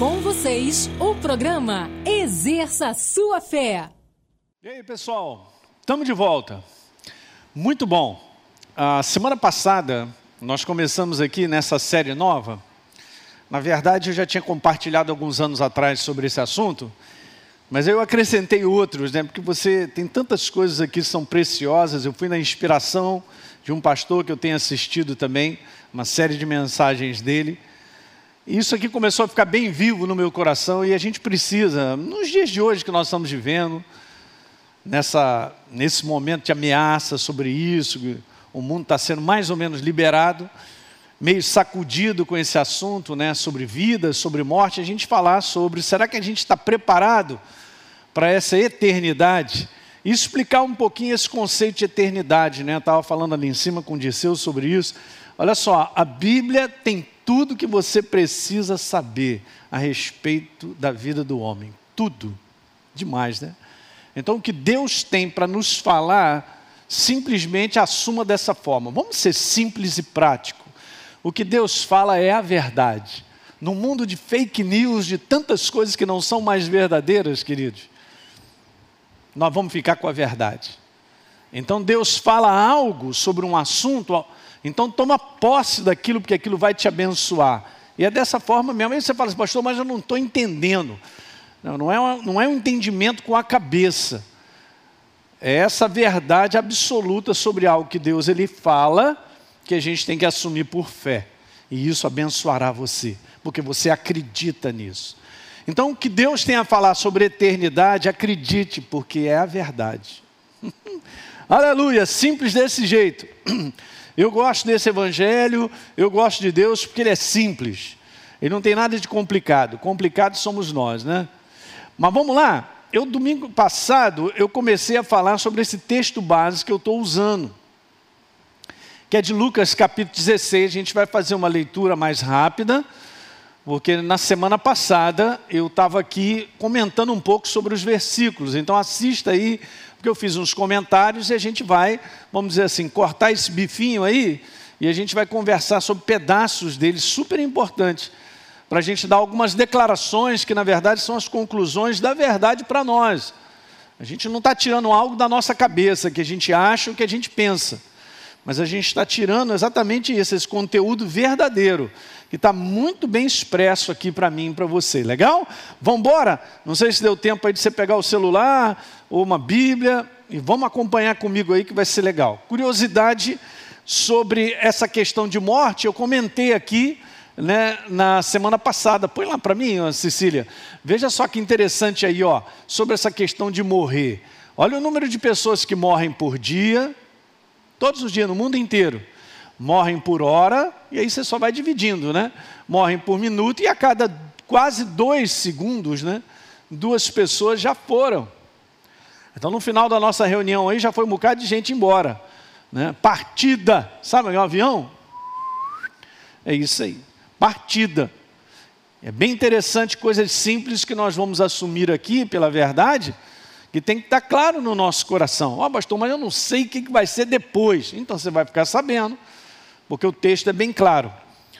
Com vocês, o programa Exerça Sua Fé. E aí, pessoal? Estamos de volta. Muito bom. A semana passada, nós começamos aqui nessa série nova. Na verdade, eu já tinha compartilhado alguns anos atrás sobre esse assunto, mas eu acrescentei outros, né? Porque você tem tantas coisas aqui que são preciosas. Eu fui na inspiração de um pastor que eu tenho assistido também, uma série de mensagens dele. Isso aqui começou a ficar bem vivo no meu coração e a gente precisa, nos dias de hoje que nós estamos vivendo, nessa, nesse momento de ameaça sobre isso, o mundo está sendo mais ou menos liberado, meio sacudido com esse assunto, né, sobre vida, sobre morte, a gente falar sobre, será que a gente está preparado para essa eternidade? E explicar um pouquinho esse conceito de eternidade, né? Eu estava falando ali em cima com o Disseu sobre isso. Olha só, a Bíblia tem tudo que você precisa saber a respeito da vida do homem. Tudo. Demais, né? Então, o que Deus tem para nos falar, simplesmente assuma dessa forma. Vamos ser simples e prático. O que Deus fala é a verdade. No mundo de fake news, de tantas coisas que não são mais verdadeiras, queridos, nós vamos ficar com a verdade. Então Deus fala algo sobre um assunto, então toma posse daquilo, porque aquilo vai te abençoar. E é dessa forma mesmo. Aí você fala assim, pastor, mas eu não estou entendendo. Não, não, é não é um entendimento com a cabeça. É essa verdade absoluta sobre algo que Deus ele fala, que a gente tem que assumir por fé. E isso abençoará você, porque você acredita nisso. Então, o que Deus tem a falar sobre eternidade, acredite, porque é a verdade. Aleluia, simples desse jeito. Eu gosto desse evangelho, eu gosto de Deus porque ele é simples. Ele não tem nada de complicado. Complicado somos nós, né? Mas vamos lá. Eu domingo passado eu comecei a falar sobre esse texto base que eu estou usando, que é de Lucas capítulo 16. A gente vai fazer uma leitura mais rápida, porque na semana passada eu estava aqui comentando um pouco sobre os versículos. Então assista aí porque eu fiz uns comentários e a gente vai, vamos dizer assim, cortar esse bifinho aí e a gente vai conversar sobre pedaços dele super importantes, para a gente dar algumas declarações que na verdade são as conclusões da verdade para nós. A gente não está tirando algo da nossa cabeça, que a gente acha o que a gente pensa. Mas a gente está tirando exatamente isso, esse conteúdo verdadeiro, que está muito bem expresso aqui para mim e para você. Legal? Vamos embora? Não sei se deu tempo aí de você pegar o celular ou uma Bíblia e vamos acompanhar comigo aí que vai ser legal. Curiosidade sobre essa questão de morte, eu comentei aqui né, na semana passada. Põe lá para mim, Cecília. Veja só que interessante aí, ó, sobre essa questão de morrer. Olha o número de pessoas que morrem por dia, Todos os dias, no mundo inteiro. Morrem por hora, e aí você só vai dividindo, né? Morrem por minuto, e a cada quase dois segundos, né? Duas pessoas já foram. Então, no final da nossa reunião aí, já foi um bocado de gente embora. Né? Partida, sabe o avião? É isso aí, partida. É bem interessante, coisas simples que nós vamos assumir aqui, pela verdade, que tem que estar claro no nosso coração. Ó, oh, pastor, mas eu não sei o que vai ser depois. Então você vai ficar sabendo, porque o texto é bem claro,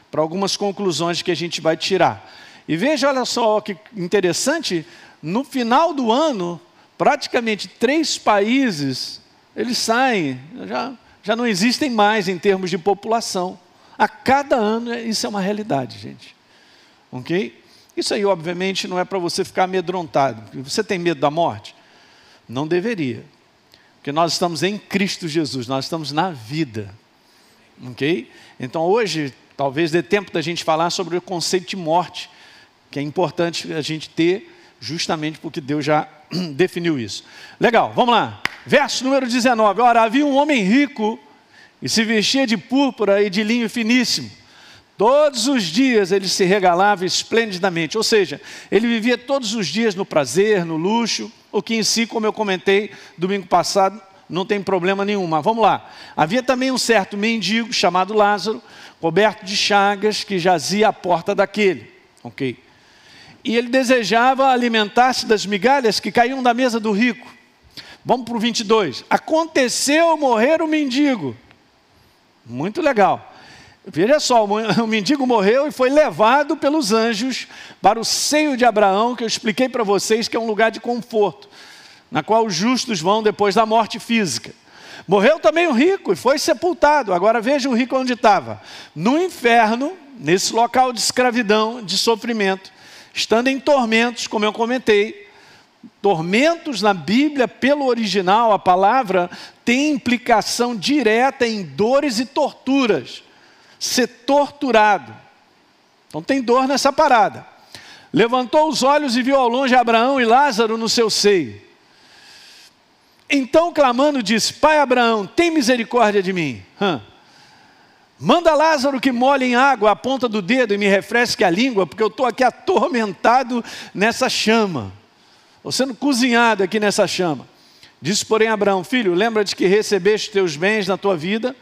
para algumas conclusões que a gente vai tirar. E veja, olha só que interessante, no final do ano, praticamente três países, eles saem, já, já não existem mais em termos de população. A cada ano, isso é uma realidade, gente. Ok? Isso aí, obviamente, não é para você ficar amedrontado. Você tem medo da morte? Não deveria. Porque nós estamos em Cristo Jesus, nós estamos na vida. Ok? Então hoje, talvez dê tempo da gente falar sobre o conceito de morte, que é importante a gente ter, justamente porque Deus já definiu isso. Legal, vamos lá. Verso número 19. Ora, havia um homem rico e se vestia de púrpura e de linho finíssimo Todos os dias ele se regalava esplendidamente, ou seja, ele vivia todos os dias no prazer, no luxo, o que em si, como eu comentei domingo passado, não tem problema nenhum. Mas vamos lá. Havia também um certo mendigo chamado Lázaro, coberto de chagas, que jazia à porta daquele. Ok? E ele desejava alimentar-se das migalhas que caíam da mesa do rico. Vamos para o 22. Aconteceu morrer o mendigo. Muito legal Veja só, o mendigo morreu e foi levado pelos anjos para o seio de Abraão, que eu expliquei para vocês que é um lugar de conforto, na qual os justos vão depois da morte física. Morreu também o rico e foi sepultado. Agora veja o rico onde estava: no inferno, nesse local de escravidão, de sofrimento, estando em tormentos, como eu comentei. Tormentos na Bíblia, pelo original, a palavra tem implicação direta em dores e torturas ser torturado. Então tem dor nessa parada. Levantou os olhos e viu ao longe Abraão e Lázaro no seu seio. Então, clamando, disse: Pai Abraão, tem misericórdia de mim. Hã? Manda Lázaro que molhe em água a ponta do dedo e me refresque a língua, porque eu estou aqui atormentado nessa chama. Estou sendo cozinhado aqui nessa chama. Disse, porém, Abraão: Filho, lembra-te que recebeste teus bens na tua vida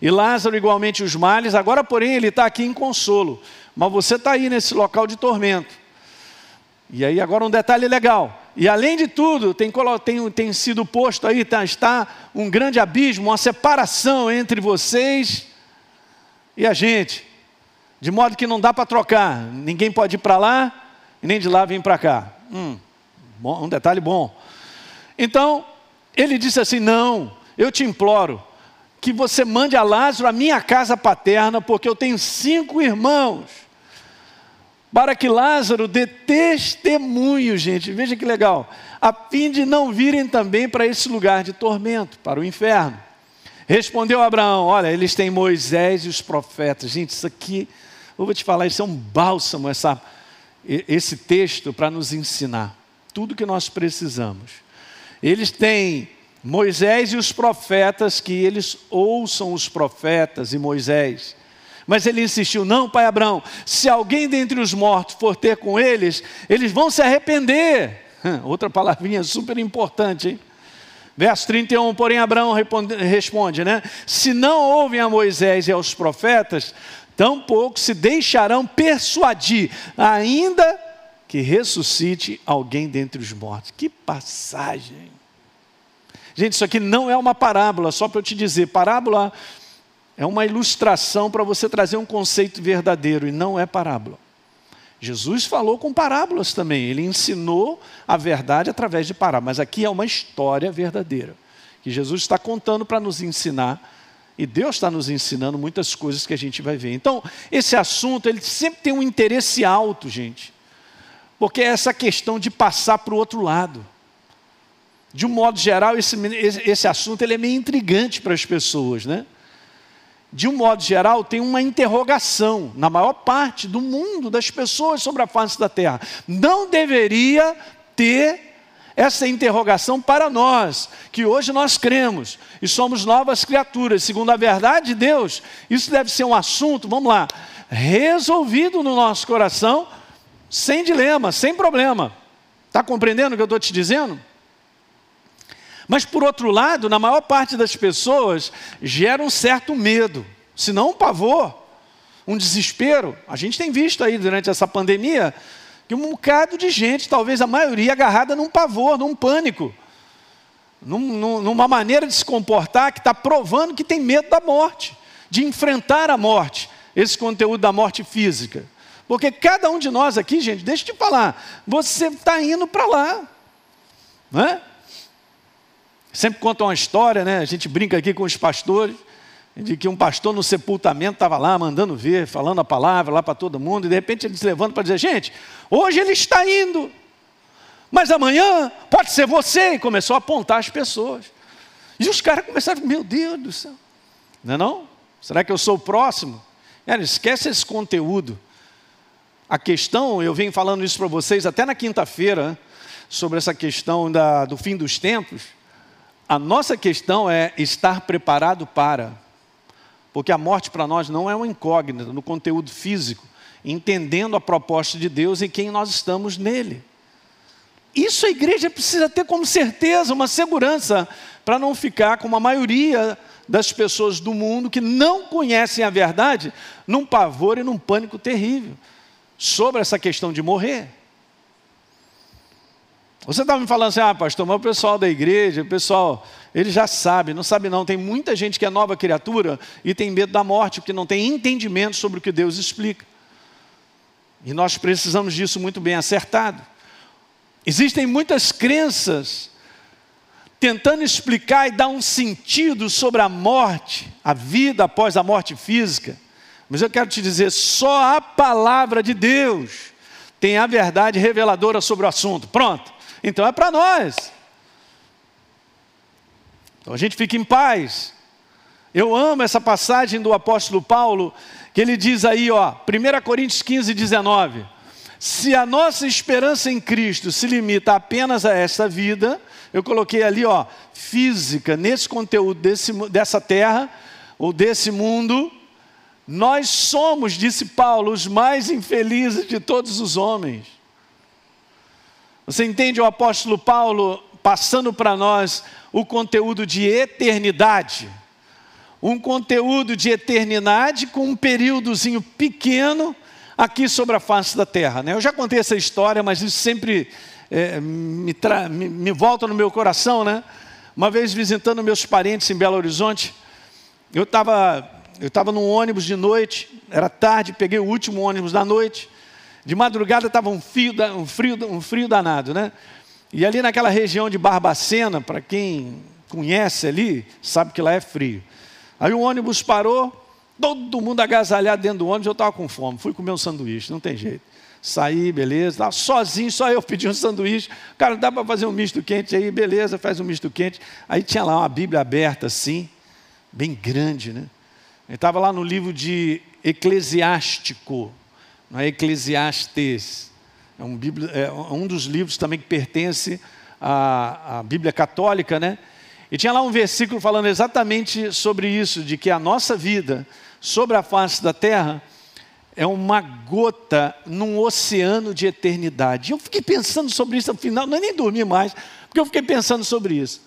e Lázaro igualmente os males, agora, porém, ele está aqui em consolo, mas você está aí nesse local de tormento. E aí, agora um detalhe legal. E além de tudo, tem, tem, tem sido posto aí, tá, está um grande abismo, uma separação entre vocês e a gente. De modo que não dá para trocar. Ninguém pode ir para lá e nem de lá vir para cá. Hum, bom, um detalhe bom. Então, ele disse assim: Não, eu te imploro, que você mande a Lázaro à minha casa paterna, porque eu tenho cinco irmãos. Para que Lázaro dê testemunho, gente, veja que legal, a fim de não virem também para esse lugar de tormento, para o inferno. Respondeu Abraão: Olha, eles têm Moisés e os profetas. Gente, isso aqui, eu vou te falar, isso é um bálsamo, essa, esse texto para nos ensinar tudo que nós precisamos. Eles têm Moisés e os profetas, que eles ouçam os profetas e Moisés. Mas ele insistiu: não, pai Abraão, se alguém dentre os mortos for ter com eles, eles vão se arrepender. Outra palavrinha super importante, hein? Verso 31, porém Abraão responde, né? Se não ouvem a Moisés e aos profetas, tampouco se deixarão persuadir, ainda que ressuscite alguém dentre os mortos. Que passagem! Gente, isso aqui não é uma parábola, só para eu te dizer, parábola é uma ilustração para você trazer um conceito verdadeiro e não é parábola. Jesus falou com parábolas também, ele ensinou a verdade através de parábolas, mas aqui é uma história verdadeira, que Jesus está contando para nos ensinar, e Deus está nos ensinando muitas coisas que a gente vai ver. Então, esse assunto, ele sempre tem um interesse alto, gente, porque é essa questão de passar para o outro lado de um modo geral, esse, esse assunto ele é meio intrigante para as pessoas, né? De um modo geral, tem uma interrogação na maior parte do mundo, das pessoas sobre a face da terra. Não deveria ter essa interrogação para nós, que hoje nós cremos e somos novas criaturas, segundo a verdade de Deus. Isso deve ser um assunto, vamos lá, resolvido no nosso coração, sem dilema, sem problema. Está compreendendo o que eu estou te dizendo? Mas, por outro lado, na maior parte das pessoas, gera um certo medo, se não um pavor, um desespero. A gente tem visto aí durante essa pandemia que um bocado de gente, talvez a maioria, agarrada num pavor, num pânico, num, numa maneira de se comportar que está provando que tem medo da morte, de enfrentar a morte, esse conteúdo da morte física. Porque cada um de nós aqui, gente, deixa eu te falar, você está indo para lá. Não é? Sempre conta uma história, né? A gente brinca aqui com os pastores, de que um pastor no sepultamento estava lá mandando ver, falando a palavra lá para todo mundo, e de repente ele se levanta para dizer: Gente, hoje ele está indo, mas amanhã pode ser você. E começou a apontar as pessoas. E os caras começaram: Meu Deus do céu, não é não? Será que eu sou o próximo? Cara, esquece esse conteúdo. A questão, eu venho falando isso para vocês até na quinta-feira, sobre essa questão da, do fim dos tempos. A nossa questão é estar preparado para. Porque a morte para nós não é uma incógnita no conteúdo físico, entendendo a proposta de Deus e quem nós estamos nele. Isso a igreja precisa ter como certeza, uma segurança, para não ficar como a maioria das pessoas do mundo que não conhecem a verdade, num pavor e num pânico terrível sobre essa questão de morrer. Você estava me falando assim, ah, pastor, mas o pessoal da igreja, o pessoal, ele já sabe, não sabe não. Tem muita gente que é nova criatura e tem medo da morte, porque não tem entendimento sobre o que Deus explica. E nós precisamos disso muito bem acertado. Existem muitas crenças tentando explicar e dar um sentido sobre a morte, a vida após a morte física. Mas eu quero te dizer, só a palavra de Deus tem a verdade reveladora sobre o assunto. Pronto. Então é para nós. Então a gente fica em paz. Eu amo essa passagem do apóstolo Paulo, que ele diz aí, ó, 1 Coríntios 15, 19. Se a nossa esperança em Cristo se limita apenas a esta vida, eu coloquei ali, ó, física, nesse conteúdo desse, dessa terra, ou desse mundo, nós somos, disse Paulo, os mais infelizes de todos os homens. Você entende o apóstolo Paulo passando para nós o conteúdo de eternidade? Um conteúdo de eternidade com um períodozinho pequeno aqui sobre a face da terra. Né? Eu já contei essa história, mas isso sempre é, me, me, me, volta no meu coração. Né? Uma vez visitando meus parentes em Belo Horizonte, eu estava eu tava num ônibus de noite, era tarde, peguei o último ônibus da noite. De madrugada estava um, fio, um, frio, um frio danado, né? E ali naquela região de Barbacena, para quem conhece ali, sabe que lá é frio. Aí o ônibus parou, todo mundo agasalhado dentro do ônibus, eu estava com fome, fui comer um sanduíche, não tem jeito. Saí, beleza, tava sozinho, só eu pedi um sanduíche. Cara, dá para fazer um misto quente aí, beleza, faz um misto quente. Aí tinha lá uma Bíblia aberta assim, bem grande, né? Ele estava lá no livro de Eclesiástico, não é Eclesiastes. É um, bíblia, é um dos livros também que pertence à, à Bíblia Católica, né? E tinha lá um versículo falando exatamente sobre isso, de que a nossa vida sobre a face da terra é uma gota num oceano de eternidade. Eu fiquei pensando sobre isso no final, não é nem dormi mais, porque eu fiquei pensando sobre isso.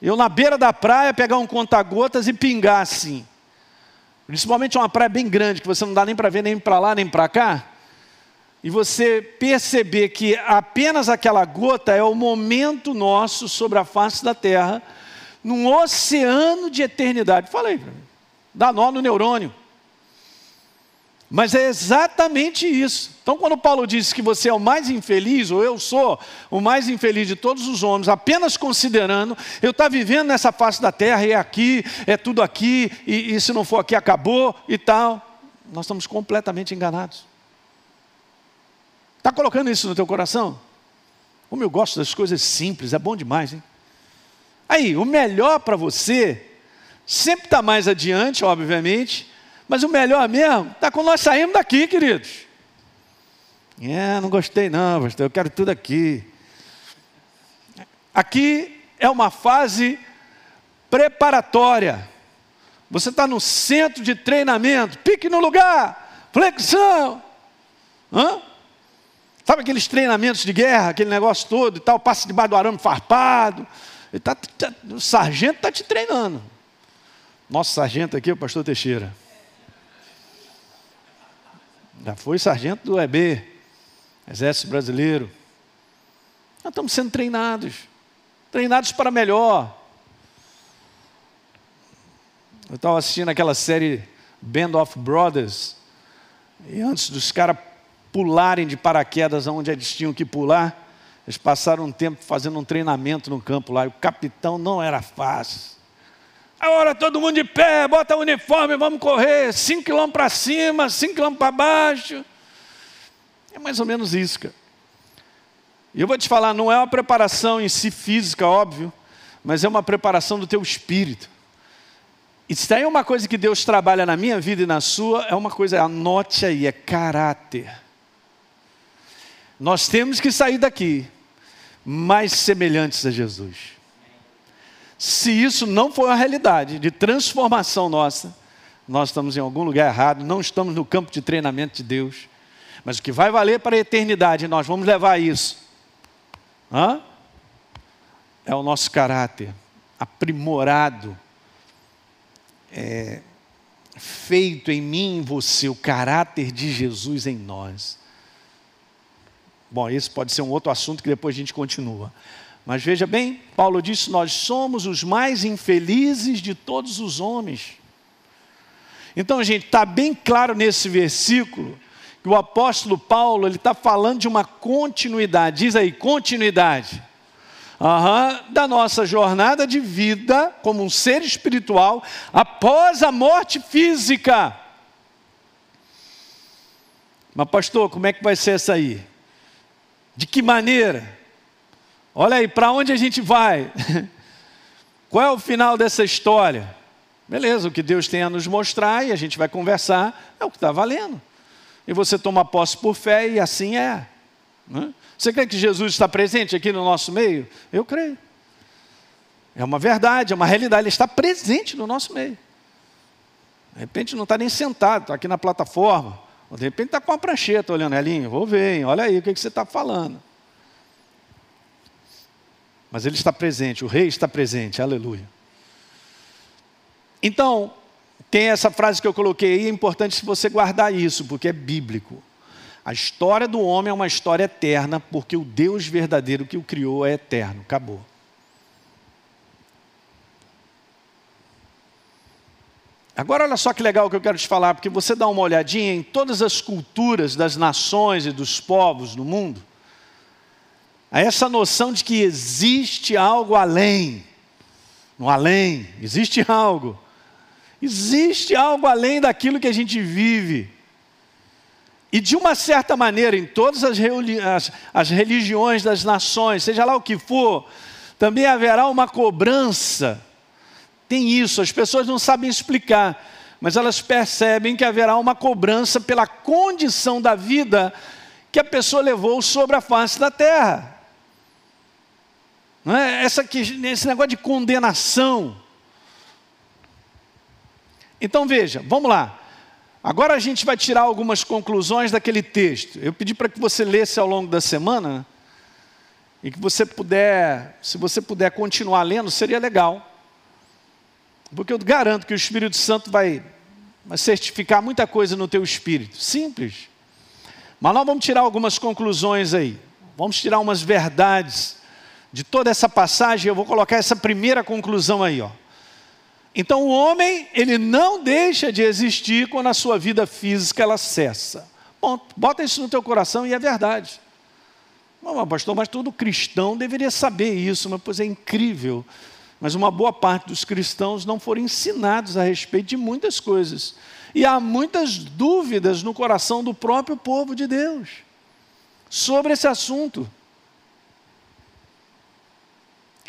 Eu na beira da praia pegar um conta-gotas e pingar assim. Principalmente uma praia bem grande, que você não dá nem para ver nem para lá nem para cá. E você perceber que apenas aquela gota é o momento nosso sobre a face da terra, num oceano de eternidade. Falei dá nó no neurônio. Mas é exatamente isso. Então, quando Paulo diz que você é o mais infeliz, ou eu sou o mais infeliz de todos os homens, apenas considerando, eu estou vivendo nessa face da terra, e é aqui, é tudo aqui, e, e se não for aqui, acabou e tal. Nós estamos completamente enganados. Está colocando isso no teu coração? Como eu gosto das coisas simples, é bom demais, hein? Aí, o melhor para você sempre está mais adiante, obviamente, mas o melhor mesmo está quando nós saímos daqui, queridos. É, não gostei não, pastor, eu quero tudo aqui. Aqui é uma fase preparatória. Você está no centro de treinamento, pique no lugar, flexão. Hã? Sabe aqueles treinamentos de guerra, aquele negócio todo e tal, passa debaixo do arame farpado. Tá, tá, o sargento está te treinando. Nosso sargento aqui é o pastor Teixeira. Já foi sargento do EB, Exército Brasileiro. Nós estamos sendo treinados, treinados para melhor. Eu estava assistindo aquela série Band of Brothers, e antes dos caras pularem de paraquedas onde eles tinham que pular, eles passaram um tempo fazendo um treinamento no campo lá, e o capitão não era fácil. Agora todo mundo de pé, bota o uniforme, vamos correr, 5 quilômetros para cima, 5 quilômetros para baixo. É mais ou menos isso, cara. E eu vou te falar, não é uma preparação em si física, óbvio, mas é uma preparação do teu espírito. E se tem uma coisa que Deus trabalha na minha vida e na sua, é uma coisa, anote aí, é caráter. Nós temos que sair daqui mais semelhantes a Jesus. Se isso não for a realidade de transformação nossa, nós estamos em algum lugar errado, não estamos no campo de treinamento de Deus. Mas o que vai valer para a eternidade, nós vamos levar isso. Hã? É o nosso caráter aprimorado, é, feito em mim e em você, o caráter de Jesus em nós. Bom, esse pode ser um outro assunto que depois a gente continua. Mas veja bem, Paulo disse: Nós somos os mais infelizes de todos os homens. Então, gente, está bem claro nesse versículo que o apóstolo Paulo ele está falando de uma continuidade. Diz aí, continuidade. Uhum, da nossa jornada de vida como um ser espiritual após a morte física. Mas, pastor, como é que vai ser essa aí? De que maneira? Olha aí, para onde a gente vai? Qual é o final dessa história? Beleza, o que Deus tem a nos mostrar e a gente vai conversar, é o que está valendo. E você toma posse por fé e assim é. Né? Você crê que Jesus está presente aqui no nosso meio? Eu creio. É uma verdade, é uma realidade, ele está presente no nosso meio. De repente não está nem sentado, está aqui na plataforma. De repente está com uma prancheta olhando, Elinho, vou ver, hein? olha aí o que, que você está falando. Mas ele está presente, o rei está presente, aleluia. Então, tem essa frase que eu coloquei aí, é importante você guardar isso, porque é bíblico. A história do homem é uma história eterna, porque o Deus verdadeiro que o criou é eterno. Acabou. Agora, olha só que legal que eu quero te falar, porque você dá uma olhadinha em todas as culturas das nações e dos povos do mundo, a essa noção de que existe algo além. No além, existe algo. Existe algo além daquilo que a gente vive. E de uma certa maneira, em todas as, as, as, religiões das nações, seja lá o que for, também haverá uma cobrança. Tem isso, as pessoas não sabem explicar, mas elas percebem que haverá uma cobrança pela condição da vida que a pessoa levou sobre a face da terra. Não é? Essa, esse negócio de condenação. Então veja, vamos lá. Agora a gente vai tirar algumas conclusões daquele texto. Eu pedi para que você lesse ao longo da semana e que você puder, se você puder continuar lendo, seria legal. Porque eu garanto que o Espírito Santo vai, vai certificar muita coisa no teu espírito. Simples. Mas nós vamos tirar algumas conclusões aí. Vamos tirar umas verdades de toda essa passagem, eu vou colocar essa primeira conclusão aí, ó. Então o homem, ele não deixa de existir quando a sua vida física ela cessa. Ponto. Bota isso no teu coração e é verdade. Pastor, mas todo cristão deveria saber isso, mas pois é incrível. Mas uma boa parte dos cristãos não foram ensinados a respeito de muitas coisas. E há muitas dúvidas no coração do próprio povo de Deus sobre esse assunto.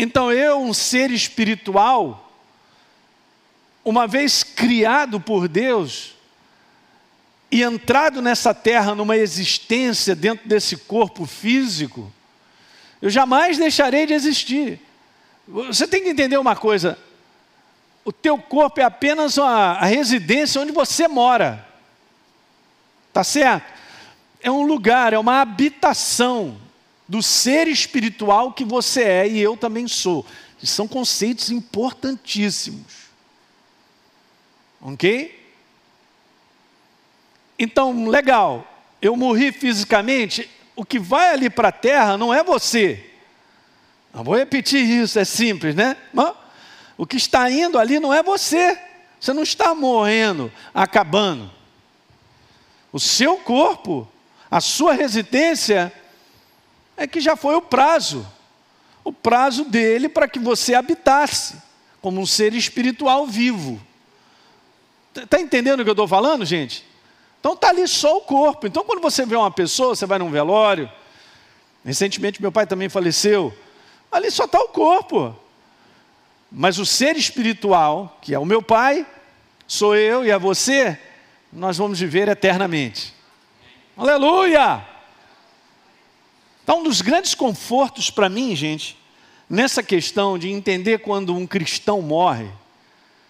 Então eu, um ser espiritual, uma vez criado por Deus e entrado nessa terra numa existência dentro desse corpo físico, eu jamais deixarei de existir. Você tem que entender uma coisa: o teu corpo é apenas a, a residência onde você mora, tá certo? É um lugar, é uma habitação do ser espiritual que você é e eu também sou. São conceitos importantíssimos. Ok? Então, legal, eu morri fisicamente, o que vai ali para a terra não é você. Não vou repetir isso, é simples, né? O que está indo ali não é você. Você não está morrendo, acabando. O seu corpo, a sua residência é que já foi o prazo o prazo dele para que você habitasse como um ser espiritual vivo. Está entendendo o que eu estou falando, gente? Então está ali só o corpo. Então, quando você vê uma pessoa, você vai num velório. Recentemente, meu pai também faleceu. Ali só está o corpo. Mas o ser espiritual, que é o meu pai, sou eu e é você, nós vamos viver eternamente. Aleluia! Então, um dos grandes confortos para mim, gente, nessa questão de entender quando um cristão morre,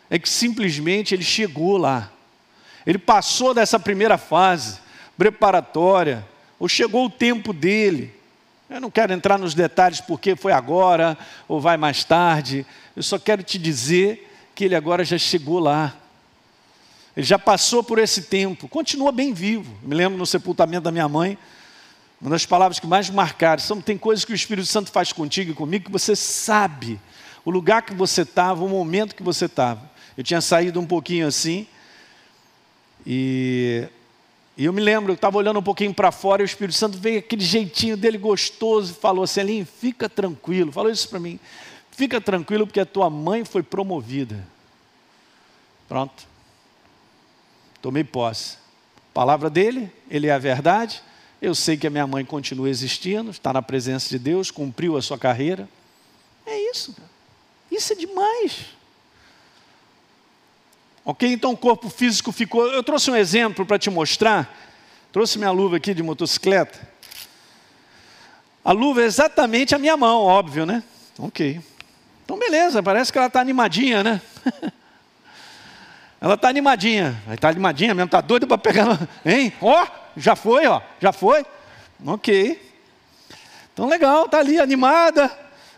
é que simplesmente ele chegou lá. Ele passou dessa primeira fase preparatória, ou chegou o tempo dele. Eu não quero entrar nos detalhes porque foi agora ou vai mais tarde. Eu só quero te dizer que ele agora já chegou lá. Ele já passou por esse tempo, continua bem vivo. Me lembro no sepultamento da minha mãe, Uma das palavras que mais marcaram. São, tem coisas que o Espírito Santo faz contigo e comigo que você sabe o lugar que você estava, o momento que você estava. Eu tinha saído um pouquinho assim, e, e eu me lembro, eu estava olhando um pouquinho para fora e o Espírito Santo veio aquele jeitinho dele gostoso e falou assim: Aline, fica tranquilo. Falou isso para mim. Fica tranquilo porque a tua mãe foi promovida. Pronto. Tomei posse. Palavra dele, ele é a verdade. Eu sei que a minha mãe continua existindo, está na presença de Deus, cumpriu a sua carreira. É isso. Isso é demais. Ok? Então o corpo físico ficou. Eu trouxe um exemplo para te mostrar. Trouxe minha luva aqui de motocicleta. A luva é exatamente a minha mão, óbvio, né? Ok. Então beleza, parece que ela está animadinha, né? ela está animadinha. Está animadinha mesmo, está doida para pegar. Hein? Ó, oh, já foi, ó, já foi. Ok. Então legal, está ali animada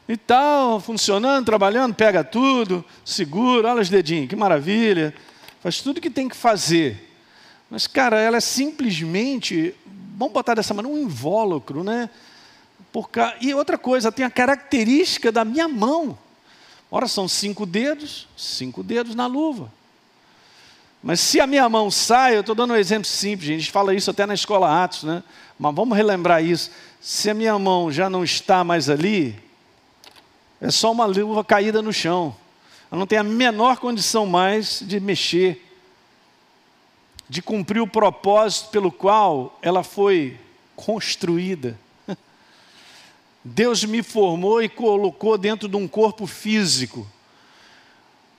e tal, funcionando, trabalhando, pega tudo, segura, olha os dedinhos, que maravilha. Faz tudo que tem que fazer. Mas, cara, ela é simplesmente, vamos botar dessa maneira, um invólucro, né? Por cá. E outra coisa, tem a característica da minha mão. Ora, são cinco dedos, cinco dedos na luva. Mas se a minha mão sai, eu estou dando um exemplo simples, a gente fala isso até na escola Atos, né? Mas vamos relembrar isso. Se a minha mão já não está mais ali, é só uma luva caída no chão. Ela não tem a menor condição mais de mexer, de cumprir o propósito pelo qual ela foi construída. Deus me formou e colocou dentro de um corpo físico,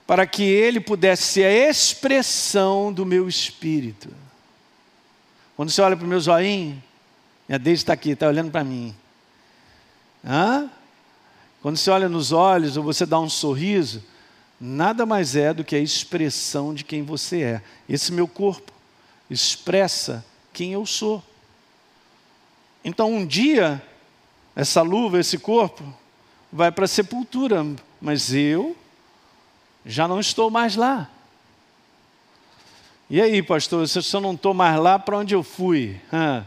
para que ele pudesse ser a expressão do meu espírito. Quando você olha para o meu zoinho, minha Deus está aqui, está olhando para mim. Hã? Quando você olha nos olhos ou você dá um sorriso, nada mais é do que a expressão de quem você é. Esse meu corpo expressa quem eu sou. Então, um dia, essa luva, esse corpo, vai para a sepultura, mas eu já não estou mais lá. E aí, pastor, se eu não estou mais lá, para onde eu fui? Ah,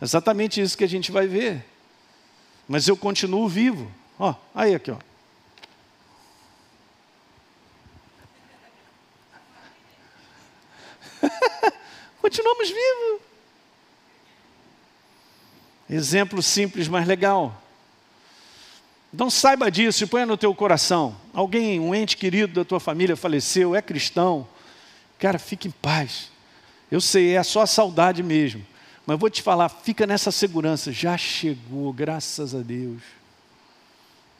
exatamente isso que a gente vai ver. Mas eu continuo vivo. Ó, aí aqui, ó. Continuamos vivos. Exemplo simples, mas legal. Então saiba disso e ponha no teu coração. Alguém, um ente querido da tua família faleceu, é cristão. Cara, fique em paz. Eu sei, é só a saudade mesmo. Mas vou te falar, fica nessa segurança. Já chegou, graças a Deus.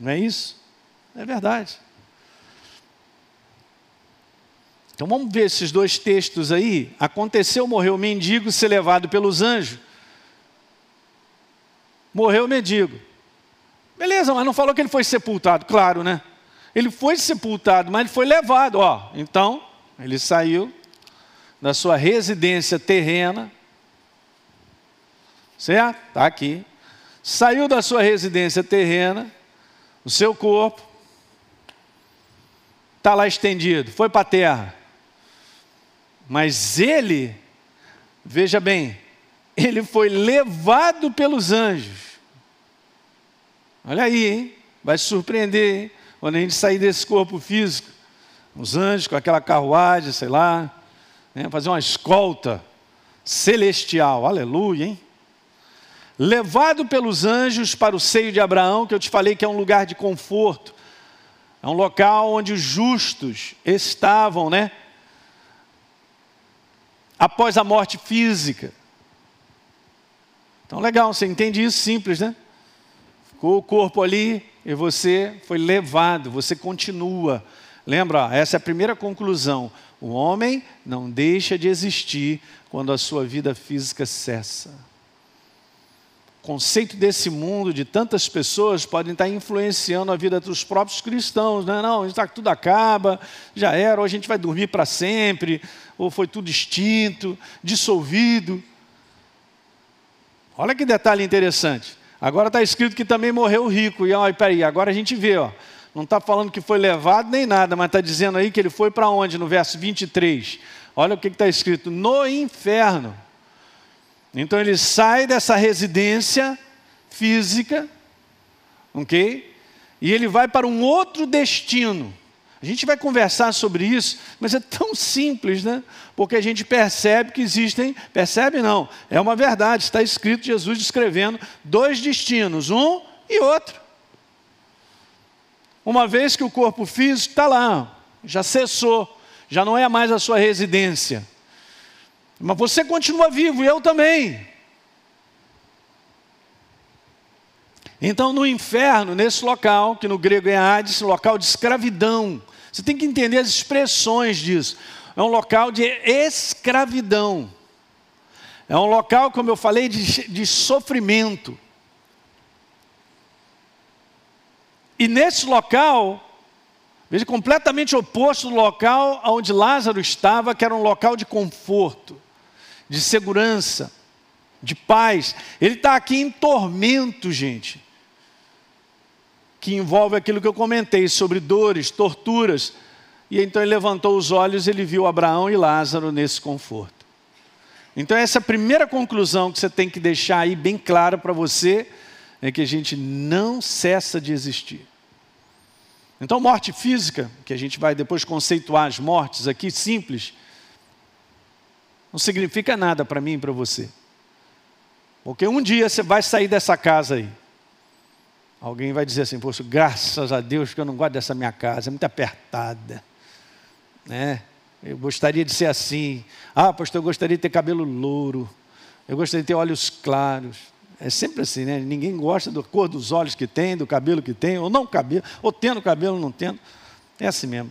Não é isso? É verdade. Então vamos ver esses dois textos aí. Aconteceu, morreu o mendigo, ser levado pelos anjos. Morreu o mendigo. Beleza, mas não falou que ele foi sepultado, claro, né? Ele foi sepultado, mas ele foi levado, ó. Então, ele saiu da sua residência terrena. Certo? Está aqui. Saiu da sua residência terrena o seu corpo está lá estendido, foi para a terra. Mas ele, veja bem, ele foi levado pelos anjos. Olha aí, hein? vai surpreender hein? quando a gente sair desse corpo físico. Os anjos com aquela carruagem, sei lá, né? fazer uma escolta celestial, aleluia, hein? levado pelos anjos para o seio de Abraão, que eu te falei que é um lugar de conforto, é um local onde os justos estavam, né? Após a morte física. Então, legal, você entende isso simples, né? Ficou o corpo ali e você foi levado, você continua. Lembra, essa é a primeira conclusão. O homem não deixa de existir quando a sua vida física cessa conceito desse mundo, de tantas pessoas, podem estar influenciando a vida dos próprios cristãos. Né? Não, tá, tudo acaba, já era, ou a gente vai dormir para sempre, ou foi tudo extinto, dissolvido. Olha que detalhe interessante. Agora está escrito que também morreu o rico. E ó, peraí, agora a gente vê, ó, não está falando que foi levado nem nada, mas está dizendo aí que ele foi para onde? No verso 23. Olha o que está escrito: no inferno. Então ele sai dessa residência física, ok? E ele vai para um outro destino. A gente vai conversar sobre isso, mas é tão simples, né? Porque a gente percebe que existem, percebe não, é uma verdade, está escrito Jesus descrevendo dois destinos, um e outro. Uma vez que o corpo físico está lá, já cessou, já não é mais a sua residência. Mas você continua vivo e eu também. Então, no inferno, nesse local, que no grego é Hades, local de escravidão, você tem que entender as expressões disso. É um local de escravidão. É um local, como eu falei, de, de sofrimento. E nesse local, veja, completamente oposto do local onde Lázaro estava, que era um local de conforto, de segurança, de paz. Ele está aqui em tormento, gente, que envolve aquilo que eu comentei sobre dores, torturas. E então ele levantou os olhos e ele viu Abraão e Lázaro nesse conforto. Então, essa é a primeira conclusão que você tem que deixar aí bem clara para você é que a gente não cessa de existir. Então, morte física, que a gente vai depois conceituar as mortes aqui, simples, não significa nada para mim e para você. Porque um dia você vai sair dessa casa aí. Alguém vai dizer assim, poxa, graças a Deus que eu não gosto dessa minha casa, é muito apertada. Né? Eu gostaria de ser assim. Ah, pastor, eu gostaria de ter cabelo louro. Eu gostaria de ter olhos claros. É sempre assim, né? Ninguém gosta da cor dos olhos que tem, do cabelo que tem, ou não cabelo, ou tendo cabelo, ou não tendo. É assim mesmo.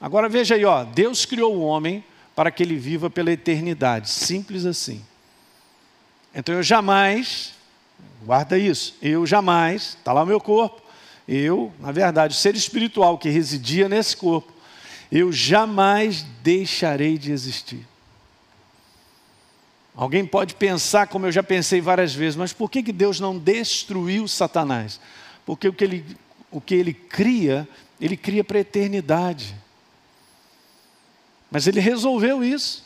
Agora veja aí, ó, Deus criou o homem para que ele viva pela eternidade. Simples assim. Então eu jamais, guarda isso, eu jamais, está lá o meu corpo, eu, na verdade, o ser espiritual que residia nesse corpo, eu jamais deixarei de existir. Alguém pode pensar, como eu já pensei várias vezes, mas por que, que Deus não destruiu Satanás? Porque o que ele, o que ele cria, ele cria para a eternidade. Mas ele resolveu isso.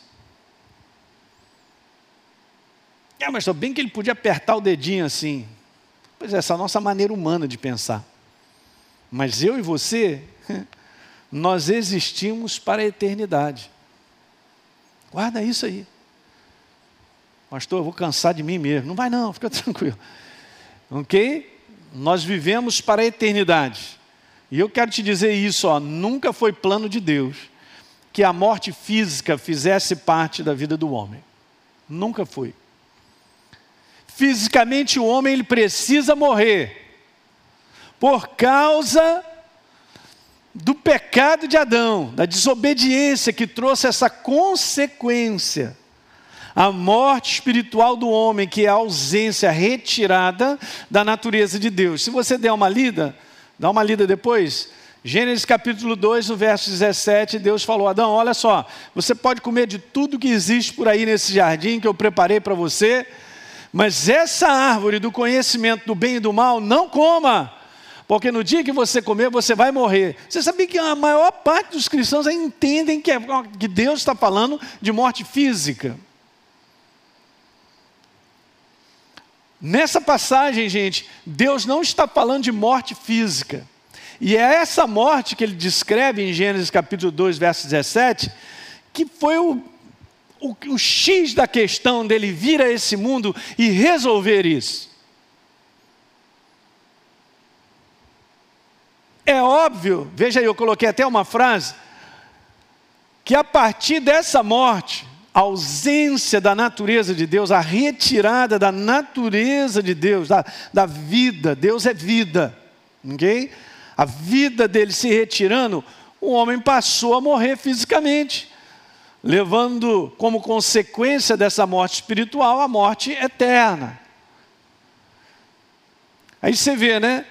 É, mas bem que ele podia apertar o dedinho assim. Pois é, essa é a nossa maneira humana de pensar. Mas eu e você, nós existimos para a eternidade. Guarda isso aí. Pastor, eu vou cansar de mim mesmo. Não vai não, fica tranquilo. Ok? Nós vivemos para a eternidade. E eu quero te dizer isso, ó, nunca foi plano de Deus que a morte física fizesse parte da vida do homem. Nunca foi. Fisicamente o homem ele precisa morrer por causa do pecado de Adão, da desobediência que trouxe essa consequência a morte espiritual do homem, que é a ausência retirada da natureza de Deus. Se você der uma lida, dá uma lida depois. Gênesis capítulo 2, no verso 17, Deus falou: Adão, olha só, você pode comer de tudo que existe por aí nesse jardim que eu preparei para você, mas essa árvore do conhecimento do bem e do mal, não coma, porque no dia que você comer, você vai morrer. Você sabia que a maior parte dos cristãos entendem que, é, que Deus está falando de morte física? Nessa passagem, gente, Deus não está falando de morte física. E é essa morte que ele descreve em Gênesis capítulo 2, verso 17, que foi o, o, o X da questão dele vir a esse mundo e resolver isso. É óbvio, veja aí, eu coloquei até uma frase, que a partir dessa morte, a ausência da natureza de Deus, a retirada da natureza de Deus, da, da vida, Deus é vida, ok? A vida dele se retirando, o homem passou a morrer fisicamente, levando como consequência dessa morte espiritual a morte eterna. Aí você vê, né?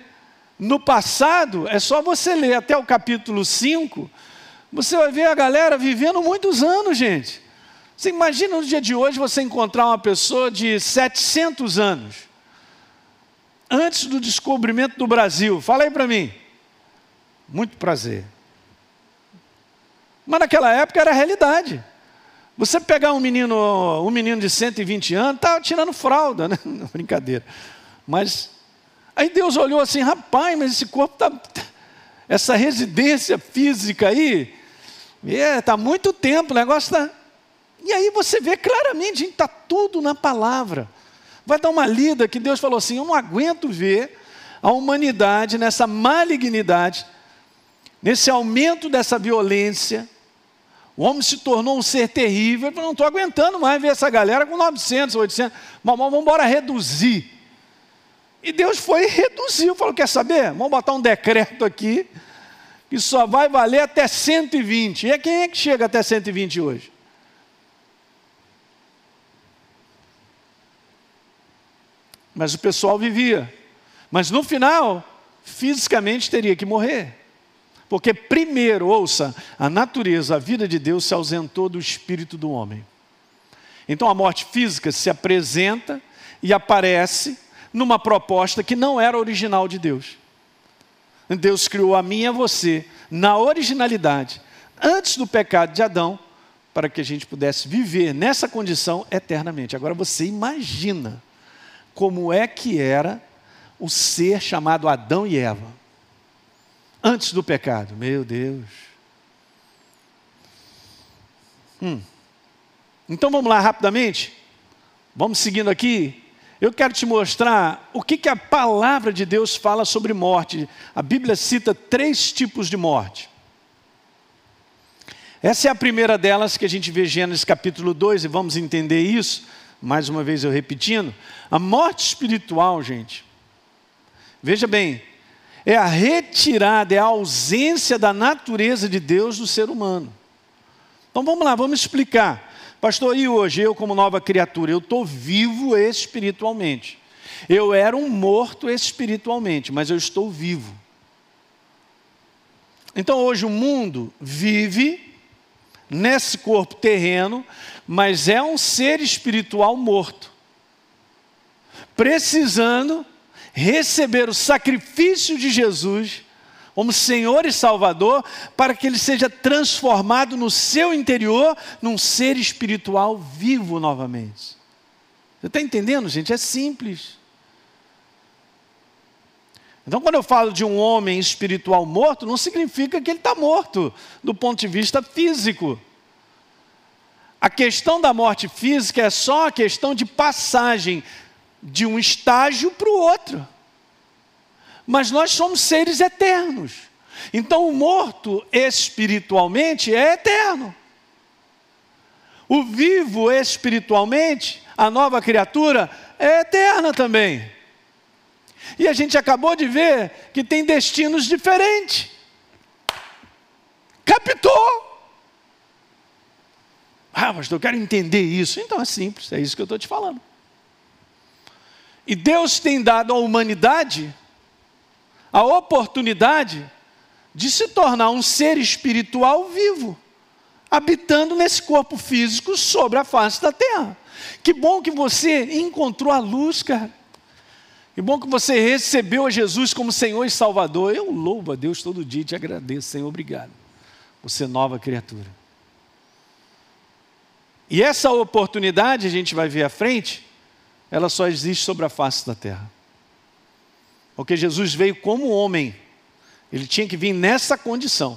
No passado, é só você ler até o capítulo 5, você vai ver a galera vivendo muitos anos, gente. Você imagina no dia de hoje você encontrar uma pessoa de 700 anos, antes do descobrimento do Brasil. Fala aí para mim. Muito prazer. Mas naquela época era realidade. Você pegar um menino, um menino de 120 anos, estava tirando fralda, né? Brincadeira. Mas Aí Deus olhou assim, rapaz, mas esse corpo está. Essa residência física aí, é, tá muito tempo, o negócio está. E aí você vê claramente, está tudo na palavra. Vai dar uma lida que Deus falou assim: eu não aguento ver a humanidade nessa malignidade, nesse aumento dessa violência. O homem se tornou um ser terrível. Eu não estou aguentando mais ver essa galera com 900, 800. Mas vamos embora reduzir. E Deus foi e reduziu. Falou: quer saber? Vamos botar um decreto aqui que só vai valer até 120. E quem é que chega até 120 hoje? Mas o pessoal vivia. Mas no final, fisicamente teria que morrer. Porque primeiro, ouça, a natureza, a vida de Deus se ausentou do espírito do homem. Então a morte física se apresenta e aparece numa proposta que não era original de Deus. Deus criou a mim e a você na originalidade, antes do pecado de Adão, para que a gente pudesse viver nessa condição eternamente. Agora você imagina como é que era o ser chamado Adão e Eva antes do pecado. Meu Deus. Hum. Então vamos lá rapidamente. Vamos seguindo aqui eu quero te mostrar o que, que a palavra de Deus fala sobre morte. A Bíblia cita três tipos de morte. Essa é a primeira delas que a gente vê Gênesis capítulo 2, e vamos entender isso, mais uma vez eu repetindo. A morte espiritual, gente, veja bem, é a retirada, é a ausência da natureza de Deus do ser humano. Então vamos lá, vamos explicar. Pastor, e hoje eu, como nova criatura, eu estou vivo espiritualmente. Eu era um morto espiritualmente, mas eu estou vivo. Então hoje o mundo vive nesse corpo terreno, mas é um ser espiritual morto, precisando receber o sacrifício de Jesus como Senhor e Salvador, para que ele seja transformado no seu interior num ser espiritual vivo novamente. Você está entendendo, gente? É simples. Então, quando eu falo de um homem espiritual morto, não significa que ele está morto do ponto de vista físico. A questão da morte física é só a questão de passagem de um estágio para o outro mas nós somos seres eternos. Então, o morto espiritualmente é eterno. O vivo espiritualmente, a nova criatura, é eterna também. E a gente acabou de ver que tem destinos diferentes. Captou? Ah, mas eu quero entender isso. Então é simples, é isso que eu estou te falando. E Deus tem dado à humanidade a oportunidade de se tornar um ser espiritual vivo, habitando nesse corpo físico sobre a face da terra. Que bom que você encontrou a luz, cara. Que bom que você recebeu a Jesus como Senhor e Salvador. Eu louvo a Deus todo dia e te agradeço, Senhor, obrigado. Você nova criatura. E essa oportunidade, a gente vai ver à frente, ela só existe sobre a face da terra. Porque Jesus veio como homem. Ele tinha que vir nessa condição,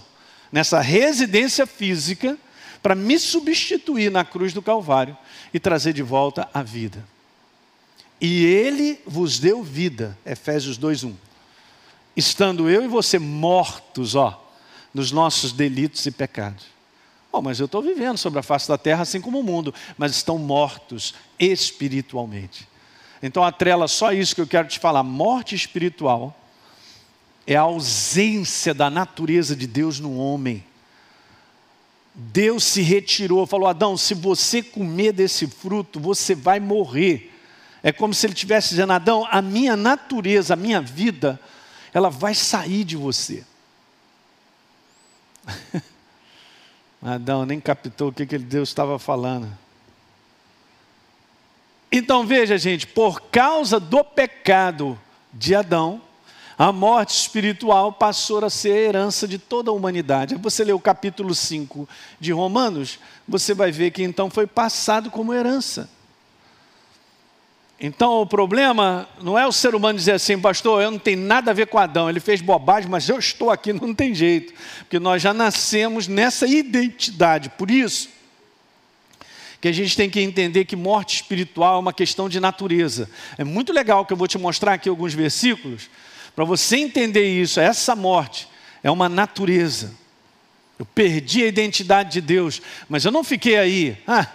nessa residência física, para me substituir na cruz do Calvário e trazer de volta a vida. E ele vos deu vida, Efésios 2:1. Estando eu e você mortos, ó, nos nossos delitos e pecados. Oh, mas eu estou vivendo sobre a face da terra assim como o mundo, mas estão mortos espiritualmente. Então atrela só isso que eu quero te falar: morte espiritual é a ausência da natureza de Deus no homem. Deus se retirou, falou: Adão, se você comer desse fruto, você vai morrer. É como se ele estivesse dizendo: Adão, a minha natureza, a minha vida, ela vai sair de você. Adão nem captou o que, que Deus estava falando. Então veja, gente, por causa do pecado de Adão, a morte espiritual passou a ser a herança de toda a humanidade. Você lê o capítulo 5 de Romanos, você vai ver que então foi passado como herança. Então o problema não é o ser humano dizer assim, pastor, eu não tenho nada a ver com Adão, ele fez bobagem, mas eu estou aqui, não tem jeito. Porque nós já nascemos nessa identidade. Por isso que a gente tem que entender que morte espiritual é uma questão de natureza. É muito legal que eu vou te mostrar aqui alguns versículos, para você entender isso. Essa morte é uma natureza. Eu perdi a identidade de Deus, mas eu não fiquei aí. Ah,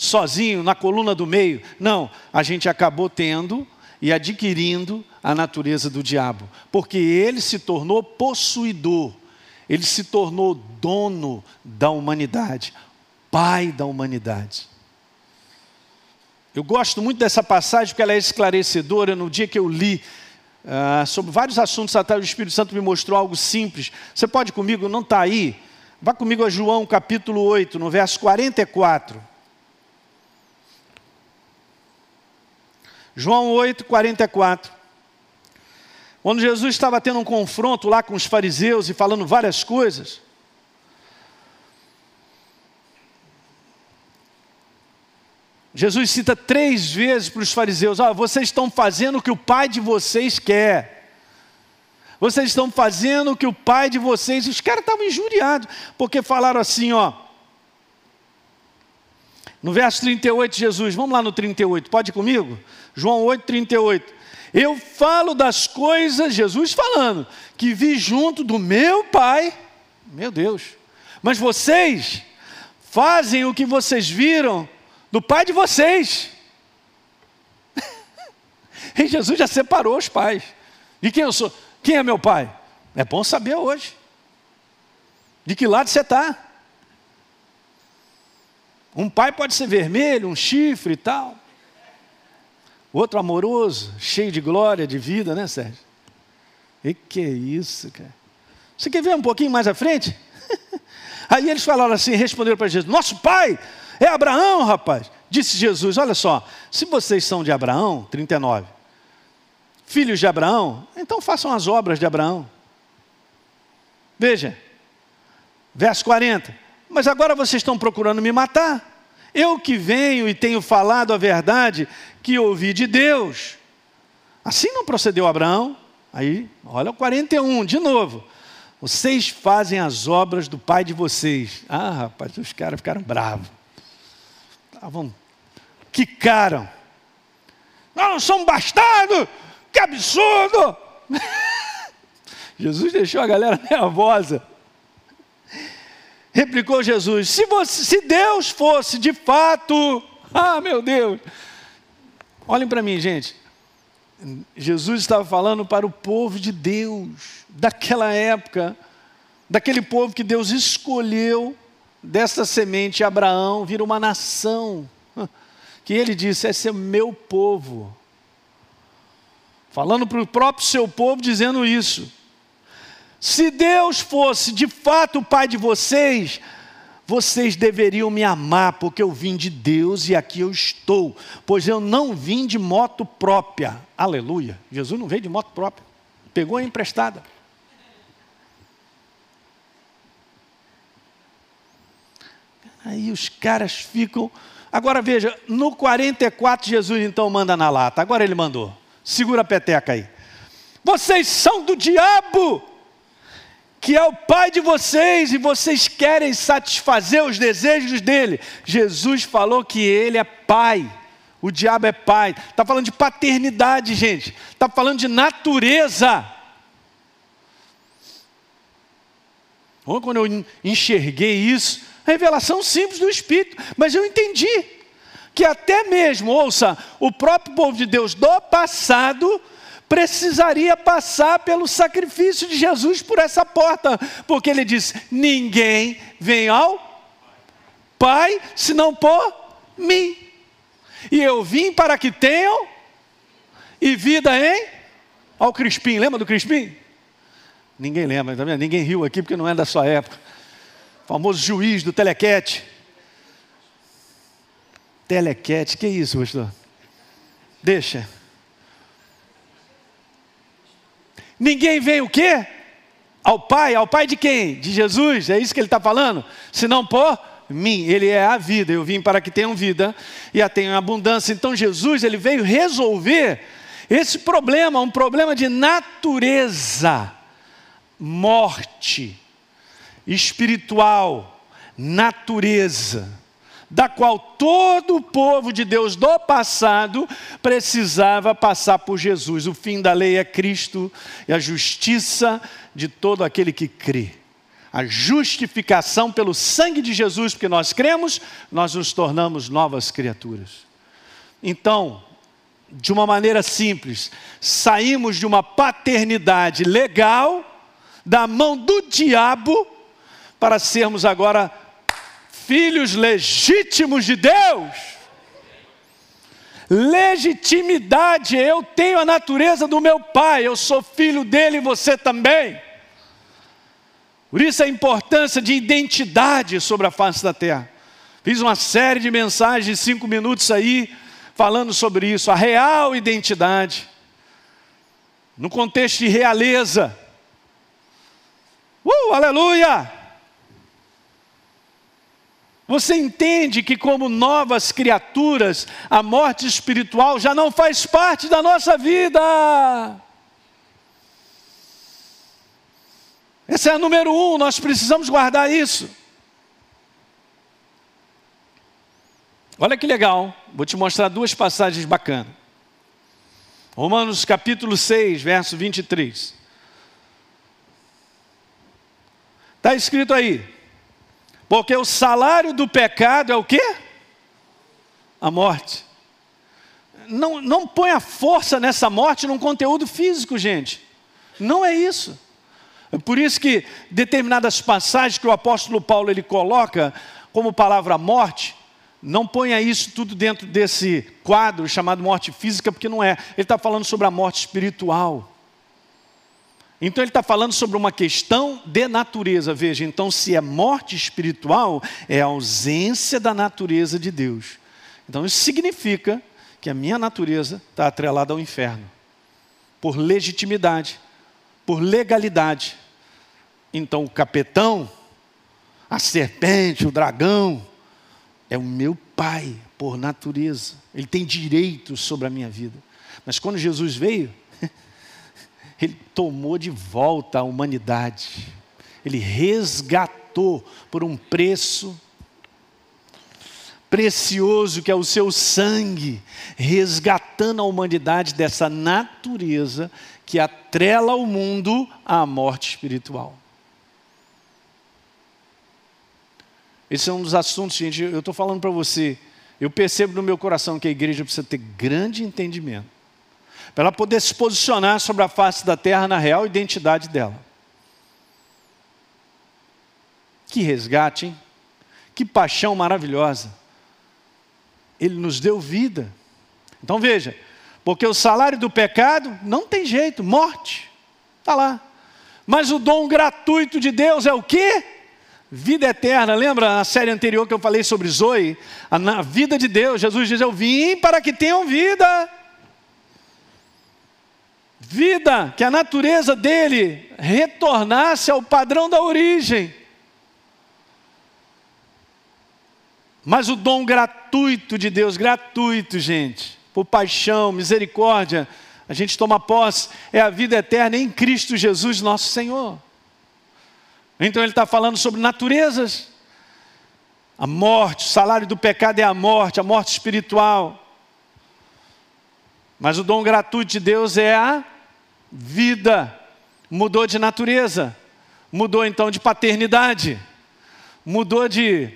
sozinho, na coluna do meio. Não, a gente acabou tendo e adquirindo a natureza do diabo, porque ele se tornou possuidor, ele se tornou dono da humanidade, pai da humanidade. Eu gosto muito dessa passagem porque ela é esclarecedora. No dia que eu li uh, sobre vários assuntos atrás, o Espírito Santo me mostrou algo simples. Você pode comigo, não está aí? Vá comigo a João capítulo 8, no verso 44. João 8, 44. Quando Jesus estava tendo um confronto lá com os fariseus e falando várias coisas, Jesus cita três vezes para os fariseus: ah, vocês estão fazendo o que o pai de vocês quer. Vocês estão fazendo o que o pai de vocês. Os caras estavam injuriados, porque falaram assim: ó, no verso 38, Jesus, vamos lá no 38, pode ir comigo? João 8, 38. Eu falo das coisas, Jesus falando, que vi junto do meu Pai, meu Deus, mas vocês fazem o que vocês viram do Pai de vocês. e Jesus já separou os pais. De quem eu sou? Quem é meu pai? É bom saber hoje. De que lado você está? Um pai pode ser vermelho, um chifre e tal. Outro amoroso, cheio de glória, de vida, né, Sérgio? E que é isso, cara? Você quer ver um pouquinho mais à frente? Aí eles falaram assim, responderam para Jesus: Nosso pai é Abraão, rapaz. Disse Jesus: Olha só, se vocês são de Abraão, 39, filhos de Abraão, então façam as obras de Abraão. Veja, verso 40. Mas agora vocês estão procurando me matar. Eu que venho e tenho falado a verdade que ouvi de Deus. Assim não procedeu Abraão. Aí, olha o 41, de novo. Vocês fazem as obras do pai de vocês. Ah, rapaz, os caras ficaram bravos. Estavam, quicaram. Nós somos bastardos! Que absurdo! Jesus deixou a galera nervosa. Replicou Jesus: se, você, se Deus fosse de fato, ah meu Deus, olhem para mim, gente. Jesus estava falando para o povo de Deus, daquela época, daquele povo que Deus escolheu, dessa semente Abraão, vir uma nação, que ele disse: esse é meu povo. Falando para o próprio seu povo, dizendo isso. Se Deus fosse de fato o Pai de vocês, vocês deveriam me amar, porque eu vim de Deus e aqui eu estou, pois eu não vim de moto própria. Aleluia. Jesus não veio de moto própria, pegou a emprestada. Aí os caras ficam. Agora veja, no 44 Jesus então manda na lata. Agora ele mandou. Segura a peteca aí. Vocês são do diabo que é o pai de vocês e vocês querem satisfazer os desejos dele. Jesus falou que ele é pai. O diabo é pai. Está falando de paternidade, gente. Está falando de natureza. Quando eu enxerguei isso, revelação simples do Espírito, mas eu entendi que até mesmo, ouça, o próprio povo de Deus do passado precisaria passar pelo sacrifício de Jesus por essa porta, porque ele diz: ninguém vem ao Pai senão por mim. E eu vim para que tenham e vida em ao Crispim. Lembra do Crispim? Ninguém lembra, tá vendo? Ninguém riu aqui porque não é da sua época. O famoso juiz do Telequete. Telequete, que isso, pastor? Deixa. Ninguém vem o quê? Ao Pai, ao Pai de quem? De Jesus, é isso que ele está falando? Se não por mim, ele é a vida. Eu vim para que tenham vida e a tenham abundância. Então Jesus, ele veio resolver esse problema, um problema de natureza, morte espiritual, natureza da qual todo o povo de Deus do passado precisava passar por Jesus. O fim da lei é Cristo e a justiça de todo aquele que crê. A justificação pelo sangue de Jesus, porque nós cremos, nós nos tornamos novas criaturas. Então, de uma maneira simples, saímos de uma paternidade legal, da mão do diabo, para sermos agora filhos legítimos de Deus. Legitimidade, eu tenho a natureza do meu pai, eu sou filho dele e você também. Por isso a importância de identidade sobre a face da terra. Fiz uma série de mensagens cinco minutos aí, falando sobre isso, a real identidade, no contexto de realeza. Uh, aleluia! Você entende que, como novas criaturas, a morte espiritual já não faz parte da nossa vida. Essa é a número um, nós precisamos guardar isso. Olha que legal, vou te mostrar duas passagens bacanas. Romanos capítulo 6, verso 23. Está escrito aí: porque o salário do pecado é o quê? A morte. Não, não põe a força nessa morte num conteúdo físico, gente. Não é isso. É por isso que determinadas passagens que o apóstolo Paulo ele coloca como palavra morte, não ponha isso tudo dentro desse quadro chamado morte física, porque não é. Ele está falando sobre a morte espiritual. Então ele está falando sobre uma questão de natureza. Veja, então se é morte espiritual, é a ausência da natureza de Deus. Então isso significa que a minha natureza está atrelada ao inferno. Por legitimidade, por legalidade. Então o capetão, a serpente, o dragão, é o meu pai por natureza. Ele tem direito sobre a minha vida. Mas quando Jesus veio, ele tomou de volta a humanidade. Ele resgatou por um preço precioso que é o seu sangue, resgatando a humanidade dessa natureza que atrela o mundo à morte espiritual. Esse é um dos assuntos, gente, eu estou falando para você. Eu percebo no meu coração que a igreja precisa ter grande entendimento para ela poder se posicionar sobre a face da terra na real identidade dela. Que resgate, hein? Que paixão maravilhosa. Ele nos deu vida. Então veja, porque o salário do pecado não tem jeito, morte. Está lá. Mas o dom gratuito de Deus é o quê? Vida eterna. Lembra na série anterior que eu falei sobre Zoe? A vida de Deus. Jesus diz: Eu vim para que tenham vida vida, que a natureza dele retornasse ao padrão da origem. Mas o dom gratuito de Deus, gratuito, gente, por paixão, misericórdia, a gente toma posse, é a vida eterna em Cristo Jesus, nosso Senhor. Então ele está falando sobre naturezas. A morte, o salário do pecado é a morte, a morte espiritual. Mas o dom gratuito de Deus é a vida. Mudou de natureza. Mudou então de paternidade. Mudou de,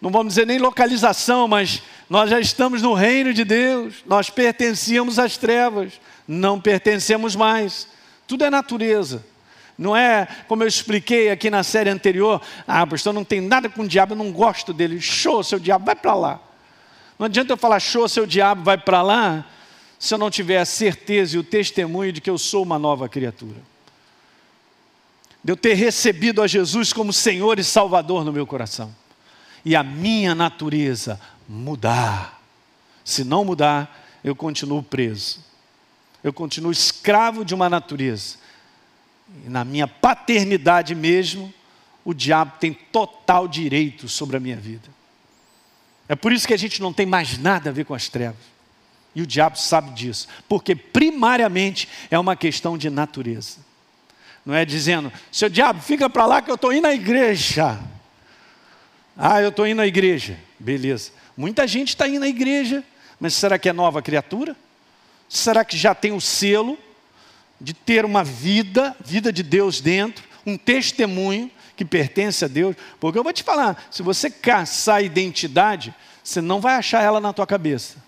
não vamos dizer nem localização, mas nós já estamos no reino de Deus. Nós pertencíamos às trevas. Não pertencemos mais. Tudo é natureza. Não é como eu expliquei aqui na série anterior, ah, pastor, não tem nada com o diabo, eu não gosto dele. Show, seu diabo, vai para lá. Não adianta eu falar, show, seu diabo, vai para lá, se eu não tiver a certeza e o testemunho de que eu sou uma nova criatura. De eu ter recebido a Jesus como Senhor e Salvador no meu coração. E a minha natureza mudar. Se não mudar, eu continuo preso. Eu continuo escravo de uma natureza. E na minha paternidade mesmo, o diabo tem total direito sobre a minha vida. É por isso que a gente não tem mais nada a ver com as trevas. E o diabo sabe disso, porque primariamente é uma questão de natureza. Não é dizendo, seu diabo, fica para lá que eu estou indo à igreja. Ah, eu estou indo à igreja. Beleza. Muita gente está indo à igreja, mas será que é nova criatura? Será que já tem o selo de ter uma vida, vida de Deus dentro, um testemunho que pertence a Deus? Porque eu vou te falar, se você caçar a identidade, você não vai achar ela na tua cabeça.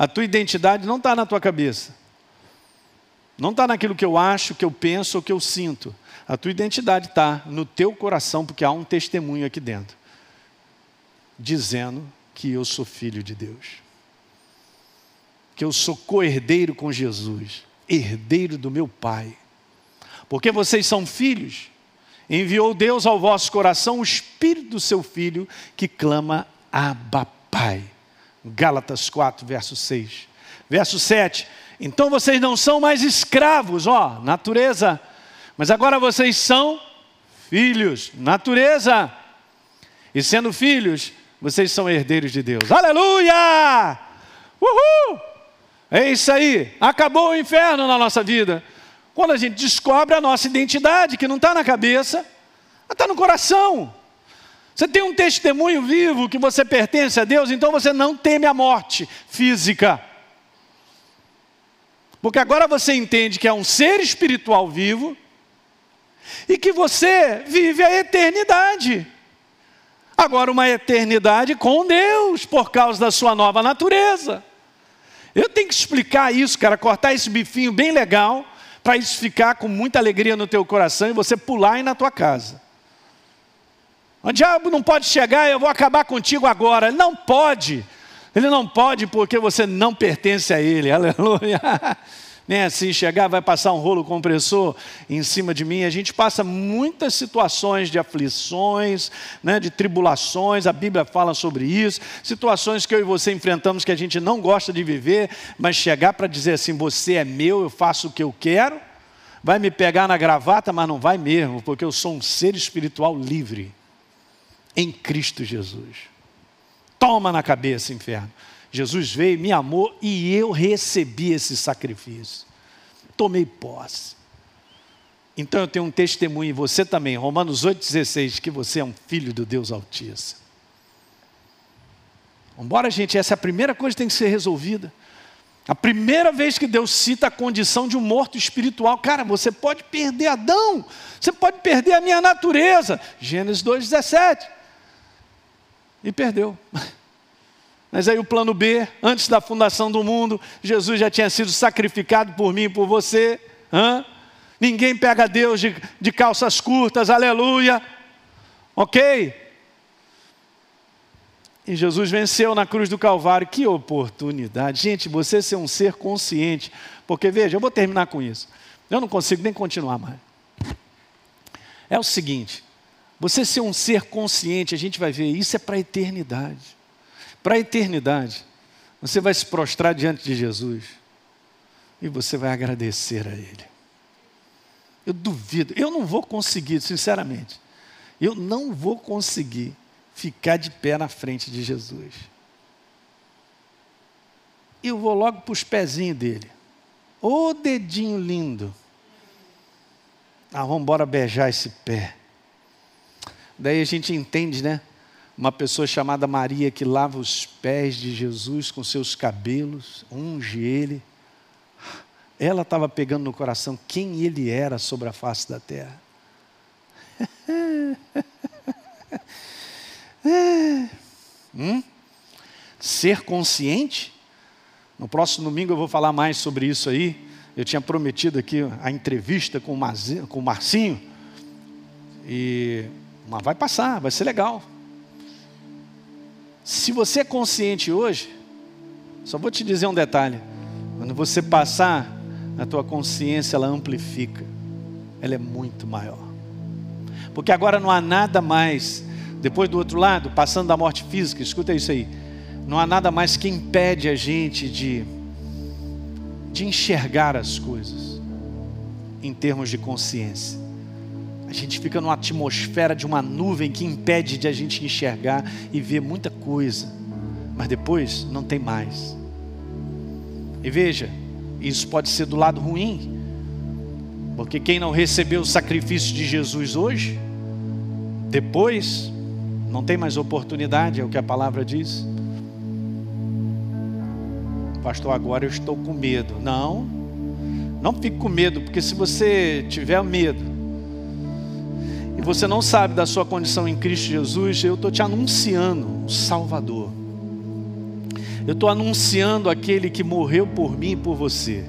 A tua identidade não está na tua cabeça. Não está naquilo que eu acho, que eu penso ou que eu sinto. A tua identidade está no teu coração, porque há um testemunho aqui dentro, dizendo que eu sou filho de Deus que eu sou co-herdeiro com Jesus, herdeiro do meu Pai. Porque vocês são filhos, enviou Deus ao vosso coração o Espírito do seu Filho que clama Abba Pai. Gálatas 4, verso 6. Verso 7. Então vocês não são mais escravos, ó, natureza, mas agora vocês são filhos, natureza. E sendo filhos, vocês são herdeiros de Deus. Aleluia! Uhul! É isso aí, acabou o inferno na nossa vida. Quando a gente descobre a nossa identidade, que não está na cabeça, está no coração. Você tem um testemunho vivo que você pertence a Deus, então você não teme a morte física. Porque agora você entende que é um ser espiritual vivo e que você vive a eternidade. Agora, uma eternidade com Deus, por causa da sua nova natureza. Eu tenho que explicar isso, cara, cortar esse bifinho bem legal, para isso ficar com muita alegria no teu coração e você pular aí na tua casa. O diabo não pode chegar, eu vou acabar contigo agora. Ele não pode. Ele não pode porque você não pertence a ele. Aleluia nem assim chegar, vai passar um rolo compressor em cima de mim. A gente passa muitas situações de aflições, né, de tribulações, a Bíblia fala sobre isso, situações que eu e você enfrentamos que a gente não gosta de viver, mas chegar para dizer assim: você é meu, eu faço o que eu quero, vai me pegar na gravata, mas não vai mesmo, porque eu sou um ser espiritual livre em Cristo Jesus. Toma na cabeça, inferno. Jesus veio, me amou e eu recebi esse sacrifício. Tomei posse. Então eu tenho um testemunho, e você também, Romanos 8,16, que você é um filho do Deus Altíssimo. Embora, gente, essa é a primeira coisa que tem que ser resolvida. A primeira vez que Deus cita a condição de um morto espiritual, cara, você pode perder Adão, você pode perder a minha natureza. Gênesis 2,17. E perdeu. Mas aí o plano B, antes da fundação do mundo, Jesus já tinha sido sacrificado por mim e por você. Hã? Ninguém pega Deus de, de calças curtas, aleluia. Ok? E Jesus venceu na cruz do Calvário. Que oportunidade. Gente, você ser um ser consciente. Porque veja, eu vou terminar com isso. Eu não consigo nem continuar mais. É o seguinte: você ser um ser consciente, a gente vai ver, isso é para a eternidade para a eternidade, você vai se prostrar diante de Jesus e você vai agradecer a Ele. Eu duvido, eu não vou conseguir, sinceramente, eu não vou conseguir ficar de pé na frente de Jesus. Eu vou logo para os pezinhos dele. Ô dedinho lindo. Ah, vamos embora beijar esse pé. Daí a gente entende, né? uma pessoa chamada Maria que lava os pés de Jesus com seus cabelos, unge ele. Ela estava pegando no coração quem ele era sobre a face da terra. hum? Ser consciente? No próximo domingo eu vou falar mais sobre isso aí. Eu tinha prometido aqui a entrevista com o Marcinho. E mas vai passar, vai ser legal. Se você é consciente hoje, só vou te dizer um detalhe: quando você passar, a tua consciência ela amplifica, ela é muito maior. Porque agora não há nada mais, depois do outro lado, passando da morte física, escuta isso aí, não há nada mais que impede a gente de, de enxergar as coisas em termos de consciência. A gente fica numa atmosfera de uma nuvem que impede de a gente enxergar e ver muita coisa, mas depois não tem mais. E veja, isso pode ser do lado ruim, porque quem não recebeu o sacrifício de Jesus hoje, depois não tem mais oportunidade, é o que a palavra diz. Pastor, agora eu estou com medo. Não, não fique com medo, porque se você tiver medo, e você não sabe da sua condição em Cristo Jesus, eu estou te anunciando o Salvador. Eu estou anunciando aquele que morreu por mim e por você.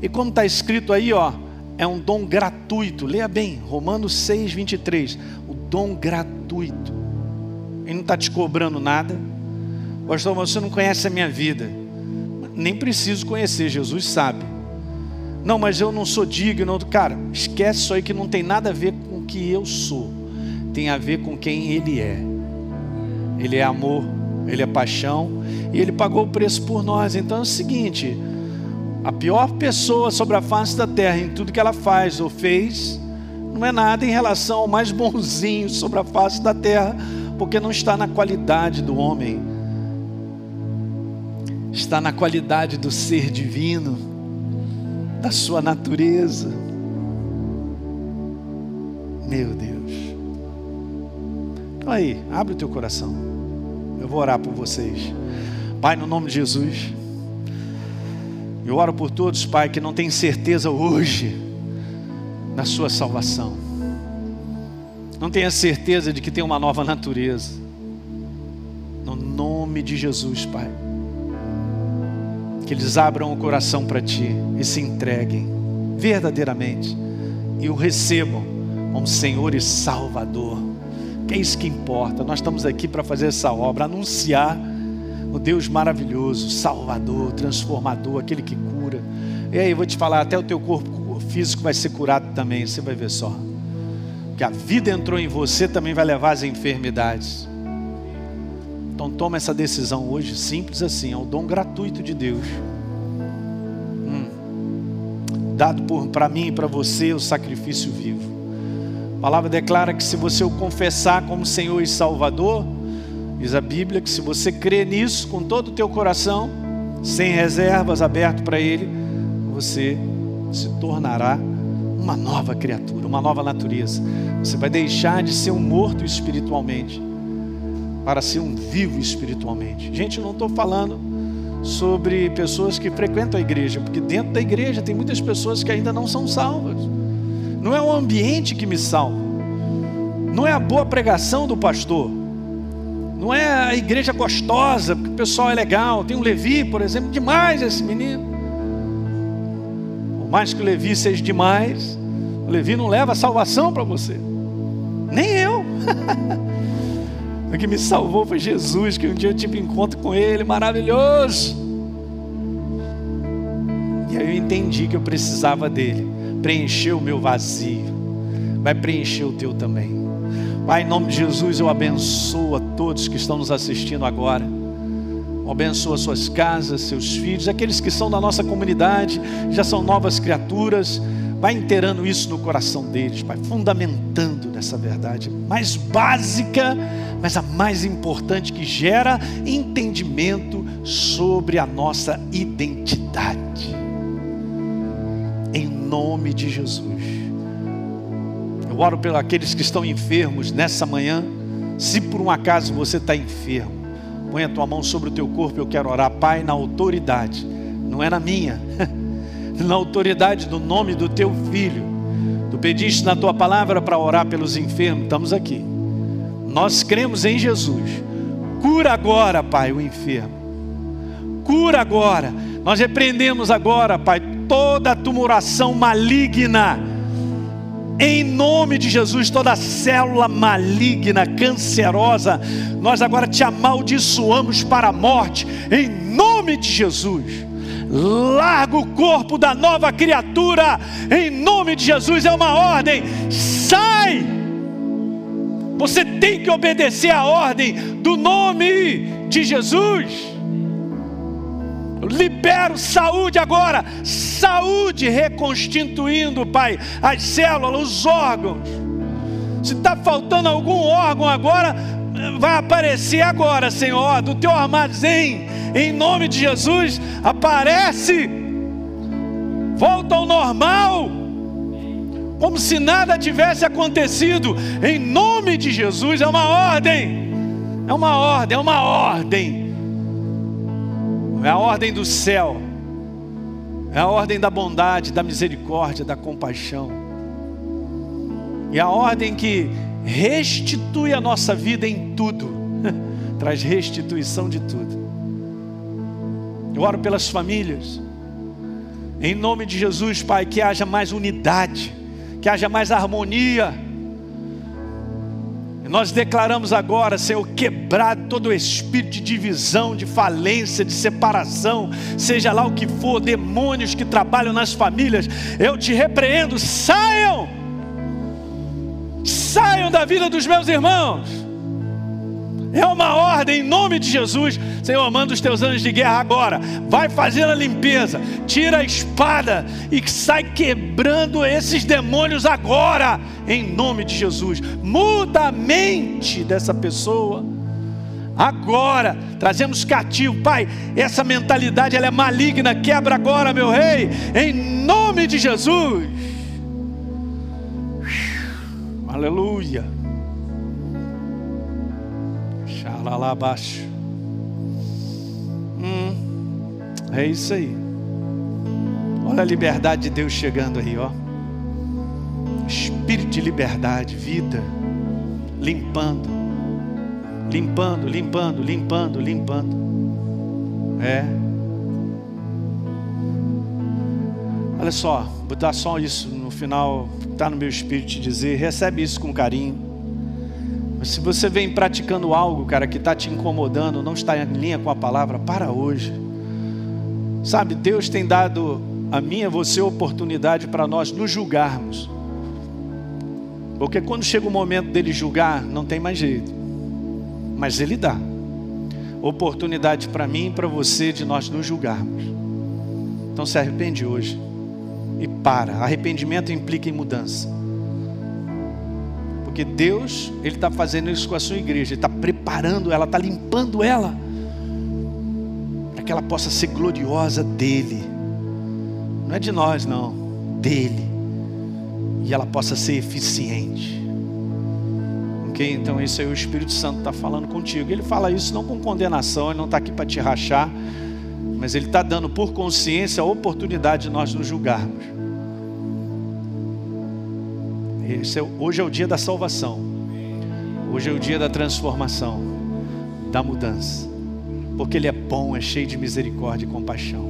E como está escrito aí, ó, é um dom gratuito. Leia bem, Romanos 6, 23. O dom gratuito. Ele não está te cobrando nada. Pastor, você não conhece a minha vida. Nem preciso conhecer, Jesus sabe. Não, mas eu não sou digno. Cara, esquece isso aí que não tem nada a ver que eu sou tem a ver com quem Ele é. Ele é amor, Ele é paixão e Ele pagou o preço por nós. Então é o seguinte: a pior pessoa sobre a face da terra, em tudo que ela faz ou fez, não é nada em relação ao mais bonzinho sobre a face da terra, porque não está na qualidade do homem, está na qualidade do ser divino, da sua natureza. Meu Deus. Então aí, abre o teu coração. Eu vou orar por vocês. Pai, no nome de Jesus. Eu oro por todos, Pai, que não têm certeza hoje na sua salvação. Não tenha certeza de que tem uma nova natureza. No nome de Jesus, Pai. Que eles abram o coração para Ti e se entreguem verdadeiramente e o recebam como Senhor e Salvador. Que é isso que importa. Nós estamos aqui para fazer essa obra, anunciar o Deus maravilhoso, Salvador, transformador, aquele que cura. E aí, eu vou te falar, até o teu corpo físico vai ser curado também, você vai ver só. Que a vida entrou em você também vai levar as enfermidades. Então toma essa decisão hoje, simples assim, é o dom gratuito de Deus. Hum. Dado para mim e para você o sacrifício vivo. A palavra declara que se você o confessar como Senhor e Salvador, diz a Bíblia que se você crê nisso com todo o teu coração, sem reservas, aberto para Ele, você se tornará uma nova criatura, uma nova natureza. Você vai deixar de ser um morto espiritualmente para ser um vivo espiritualmente. Gente, eu não estou falando sobre pessoas que frequentam a igreja, porque dentro da igreja tem muitas pessoas que ainda não são salvas. Não é o ambiente que me salva. Não é a boa pregação do pastor. Não é a igreja gostosa, porque o pessoal é legal. Tem um Levi, por exemplo, demais esse menino. Por mais que o Levi seja demais, o Levi não leva salvação para você. Nem eu. o que me salvou foi Jesus, que um dia eu tive encontro com ele, maravilhoso. E aí eu entendi que eu precisava dele preencher o meu vazio, vai preencher o teu também. Pai, em nome de Jesus, eu abençoo a todos que estão nos assistindo agora. Abençoa suas casas, seus filhos, aqueles que são da nossa comunidade, já são novas criaturas. Vai inteirando isso no coração deles, Pai, fundamentando nessa verdade mais básica, mas a mais importante que gera entendimento sobre a nossa identidade em nome de Jesus. Eu oro pelos aqueles que estão enfermos nessa manhã. Se por um acaso você está enfermo, põe a tua mão sobre o teu corpo. Eu quero orar, Pai, na autoridade, não é na minha, na autoridade do nome do teu filho. Tu pediste na tua palavra para orar pelos enfermos. Estamos aqui. Nós cremos em Jesus. Cura agora, Pai, o enfermo. Cura agora. Nós repreendemos agora, Pai, toda tumuração maligna. Em nome de Jesus, toda célula maligna, cancerosa, nós agora te amaldiçoamos para a morte, em nome de Jesus. Larga o corpo da nova criatura, em nome de Jesus, é uma ordem, sai! Você tem que obedecer a ordem do nome de Jesus libero saúde agora, saúde reconstituindo, Pai, as células, os órgãos. Se está faltando algum órgão agora, vai aparecer agora, Senhor, do teu armazém, em nome de Jesus, aparece, volta ao normal, como se nada tivesse acontecido, em nome de Jesus, é uma ordem, é uma ordem, é uma ordem, é a ordem do céu, é a ordem da bondade, da misericórdia, da compaixão, e a ordem que restitui a nossa vida em tudo, traz restituição de tudo. Eu oro pelas famílias, em nome de Jesus, Pai, que haja mais unidade, que haja mais harmonia. Nós declaramos agora, Senhor, quebrar todo o espírito de divisão, de falência, de separação, seja lá o que for, demônios que trabalham nas famílias, eu te repreendo, saiam! saiam da vida dos meus irmãos. É uma ordem em nome de Jesus. Senhor, manda os teus anjos de guerra agora. Vai fazer a limpeza. Tira a espada e sai quebrando esses demônios agora. Em nome de Jesus. Muda a mente dessa pessoa. Agora, trazemos cativo, Pai. Essa mentalidade ela é maligna. Quebra agora, meu rei. Em nome de Jesus. Aleluia. Xalala abaixo. Hum, é isso aí. Olha a liberdade de Deus chegando aí, ó. Espírito de liberdade, vida, limpando, limpando, limpando, limpando, limpando. É. Olha só, botar só isso no final está no meu espírito te dizer, recebe isso com carinho. Mas se você vem praticando algo, cara, que está te incomodando, não está em linha com a palavra, para hoje. Sabe, Deus tem dado a mim e a você oportunidade para nós nos julgarmos. Porque quando chega o momento dele julgar, não tem mais jeito. Mas ele dá oportunidade para mim e para você de nós nos julgarmos. Então se arrepende hoje e para. Arrependimento implica em mudança. Porque Deus, Ele está fazendo isso com a sua igreja, Ele está preparando ela, está limpando ela, para que ela possa ser gloriosa dEle. Não é de nós, não, dEle. E ela possa ser eficiente. Ok? Então, isso aí o Espírito Santo está falando contigo. Ele fala isso não com condenação, Ele não está aqui para te rachar mas Ele está dando por consciência a oportunidade de nós nos julgarmos. É, hoje é o dia da salvação, hoje é o dia da transformação, da mudança, porque Ele é bom, é cheio de misericórdia e compaixão,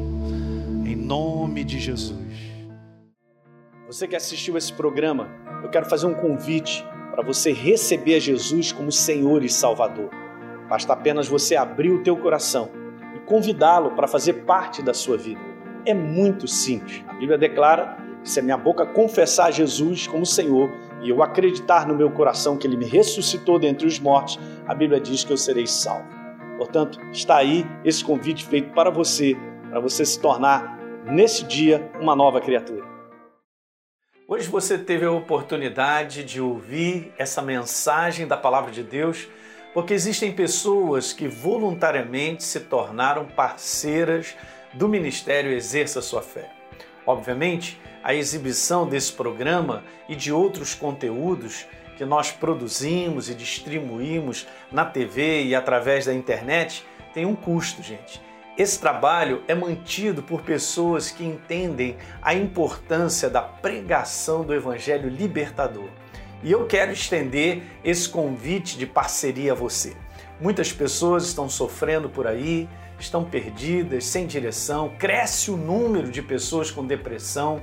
em nome de Jesus. Você que assistiu esse programa, eu quero fazer um convite para você receber a Jesus como Senhor e Salvador. Basta apenas você abrir o teu coração convidá-lo para fazer parte da sua vida. É muito simples. A Bíblia declara se a minha boca confessar Jesus como Senhor e eu acreditar no meu coração que Ele me ressuscitou dentre os mortos, a Bíblia diz que eu serei salvo. Portanto, está aí esse convite feito para você, para você se tornar, nesse dia, uma nova criatura. Hoje você teve a oportunidade de ouvir essa mensagem da Palavra de Deus porque existem pessoas que voluntariamente se tornaram parceiras do Ministério Exerça Sua Fé. Obviamente, a exibição desse programa e de outros conteúdos que nós produzimos e distribuímos na TV e através da internet tem um custo, gente. Esse trabalho é mantido por pessoas que entendem a importância da pregação do Evangelho libertador. E eu quero estender esse convite de parceria a você. Muitas pessoas estão sofrendo por aí, estão perdidas, sem direção, cresce o número de pessoas com depressão,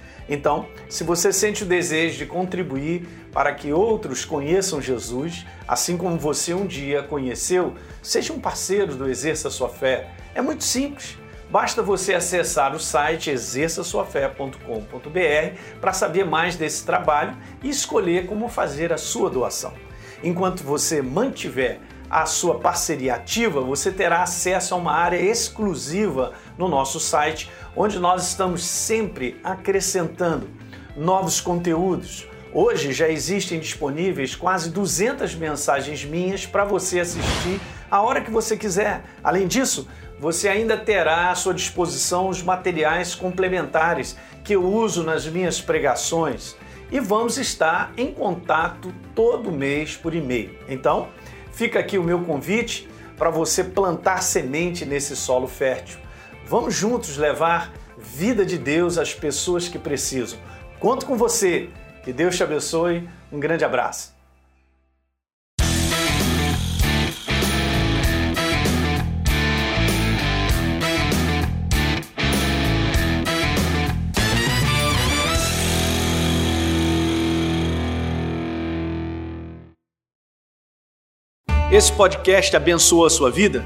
Então, se você sente o desejo de contribuir para que outros conheçam Jesus, assim como você um dia conheceu, seja um parceiro do Exerça Sua Fé. É muito simples. Basta você acessar o site exerçasuafé.com.br para saber mais desse trabalho e escolher como fazer a sua doação. Enquanto você mantiver a sua parceria ativa, você terá acesso a uma área exclusiva no nosso site, onde nós estamos sempre acrescentando novos conteúdos. Hoje já existem disponíveis quase 200 mensagens minhas para você assistir a hora que você quiser. Além disso, você ainda terá à sua disposição os materiais complementares que eu uso nas minhas pregações e vamos estar em contato todo mês por e-mail. Então, fica aqui o meu convite para você plantar semente nesse solo fértil. Vamos juntos levar vida de Deus às pessoas que precisam. Conto com você. Que Deus te abençoe. Um grande abraço. Esse podcast abençoou a sua vida?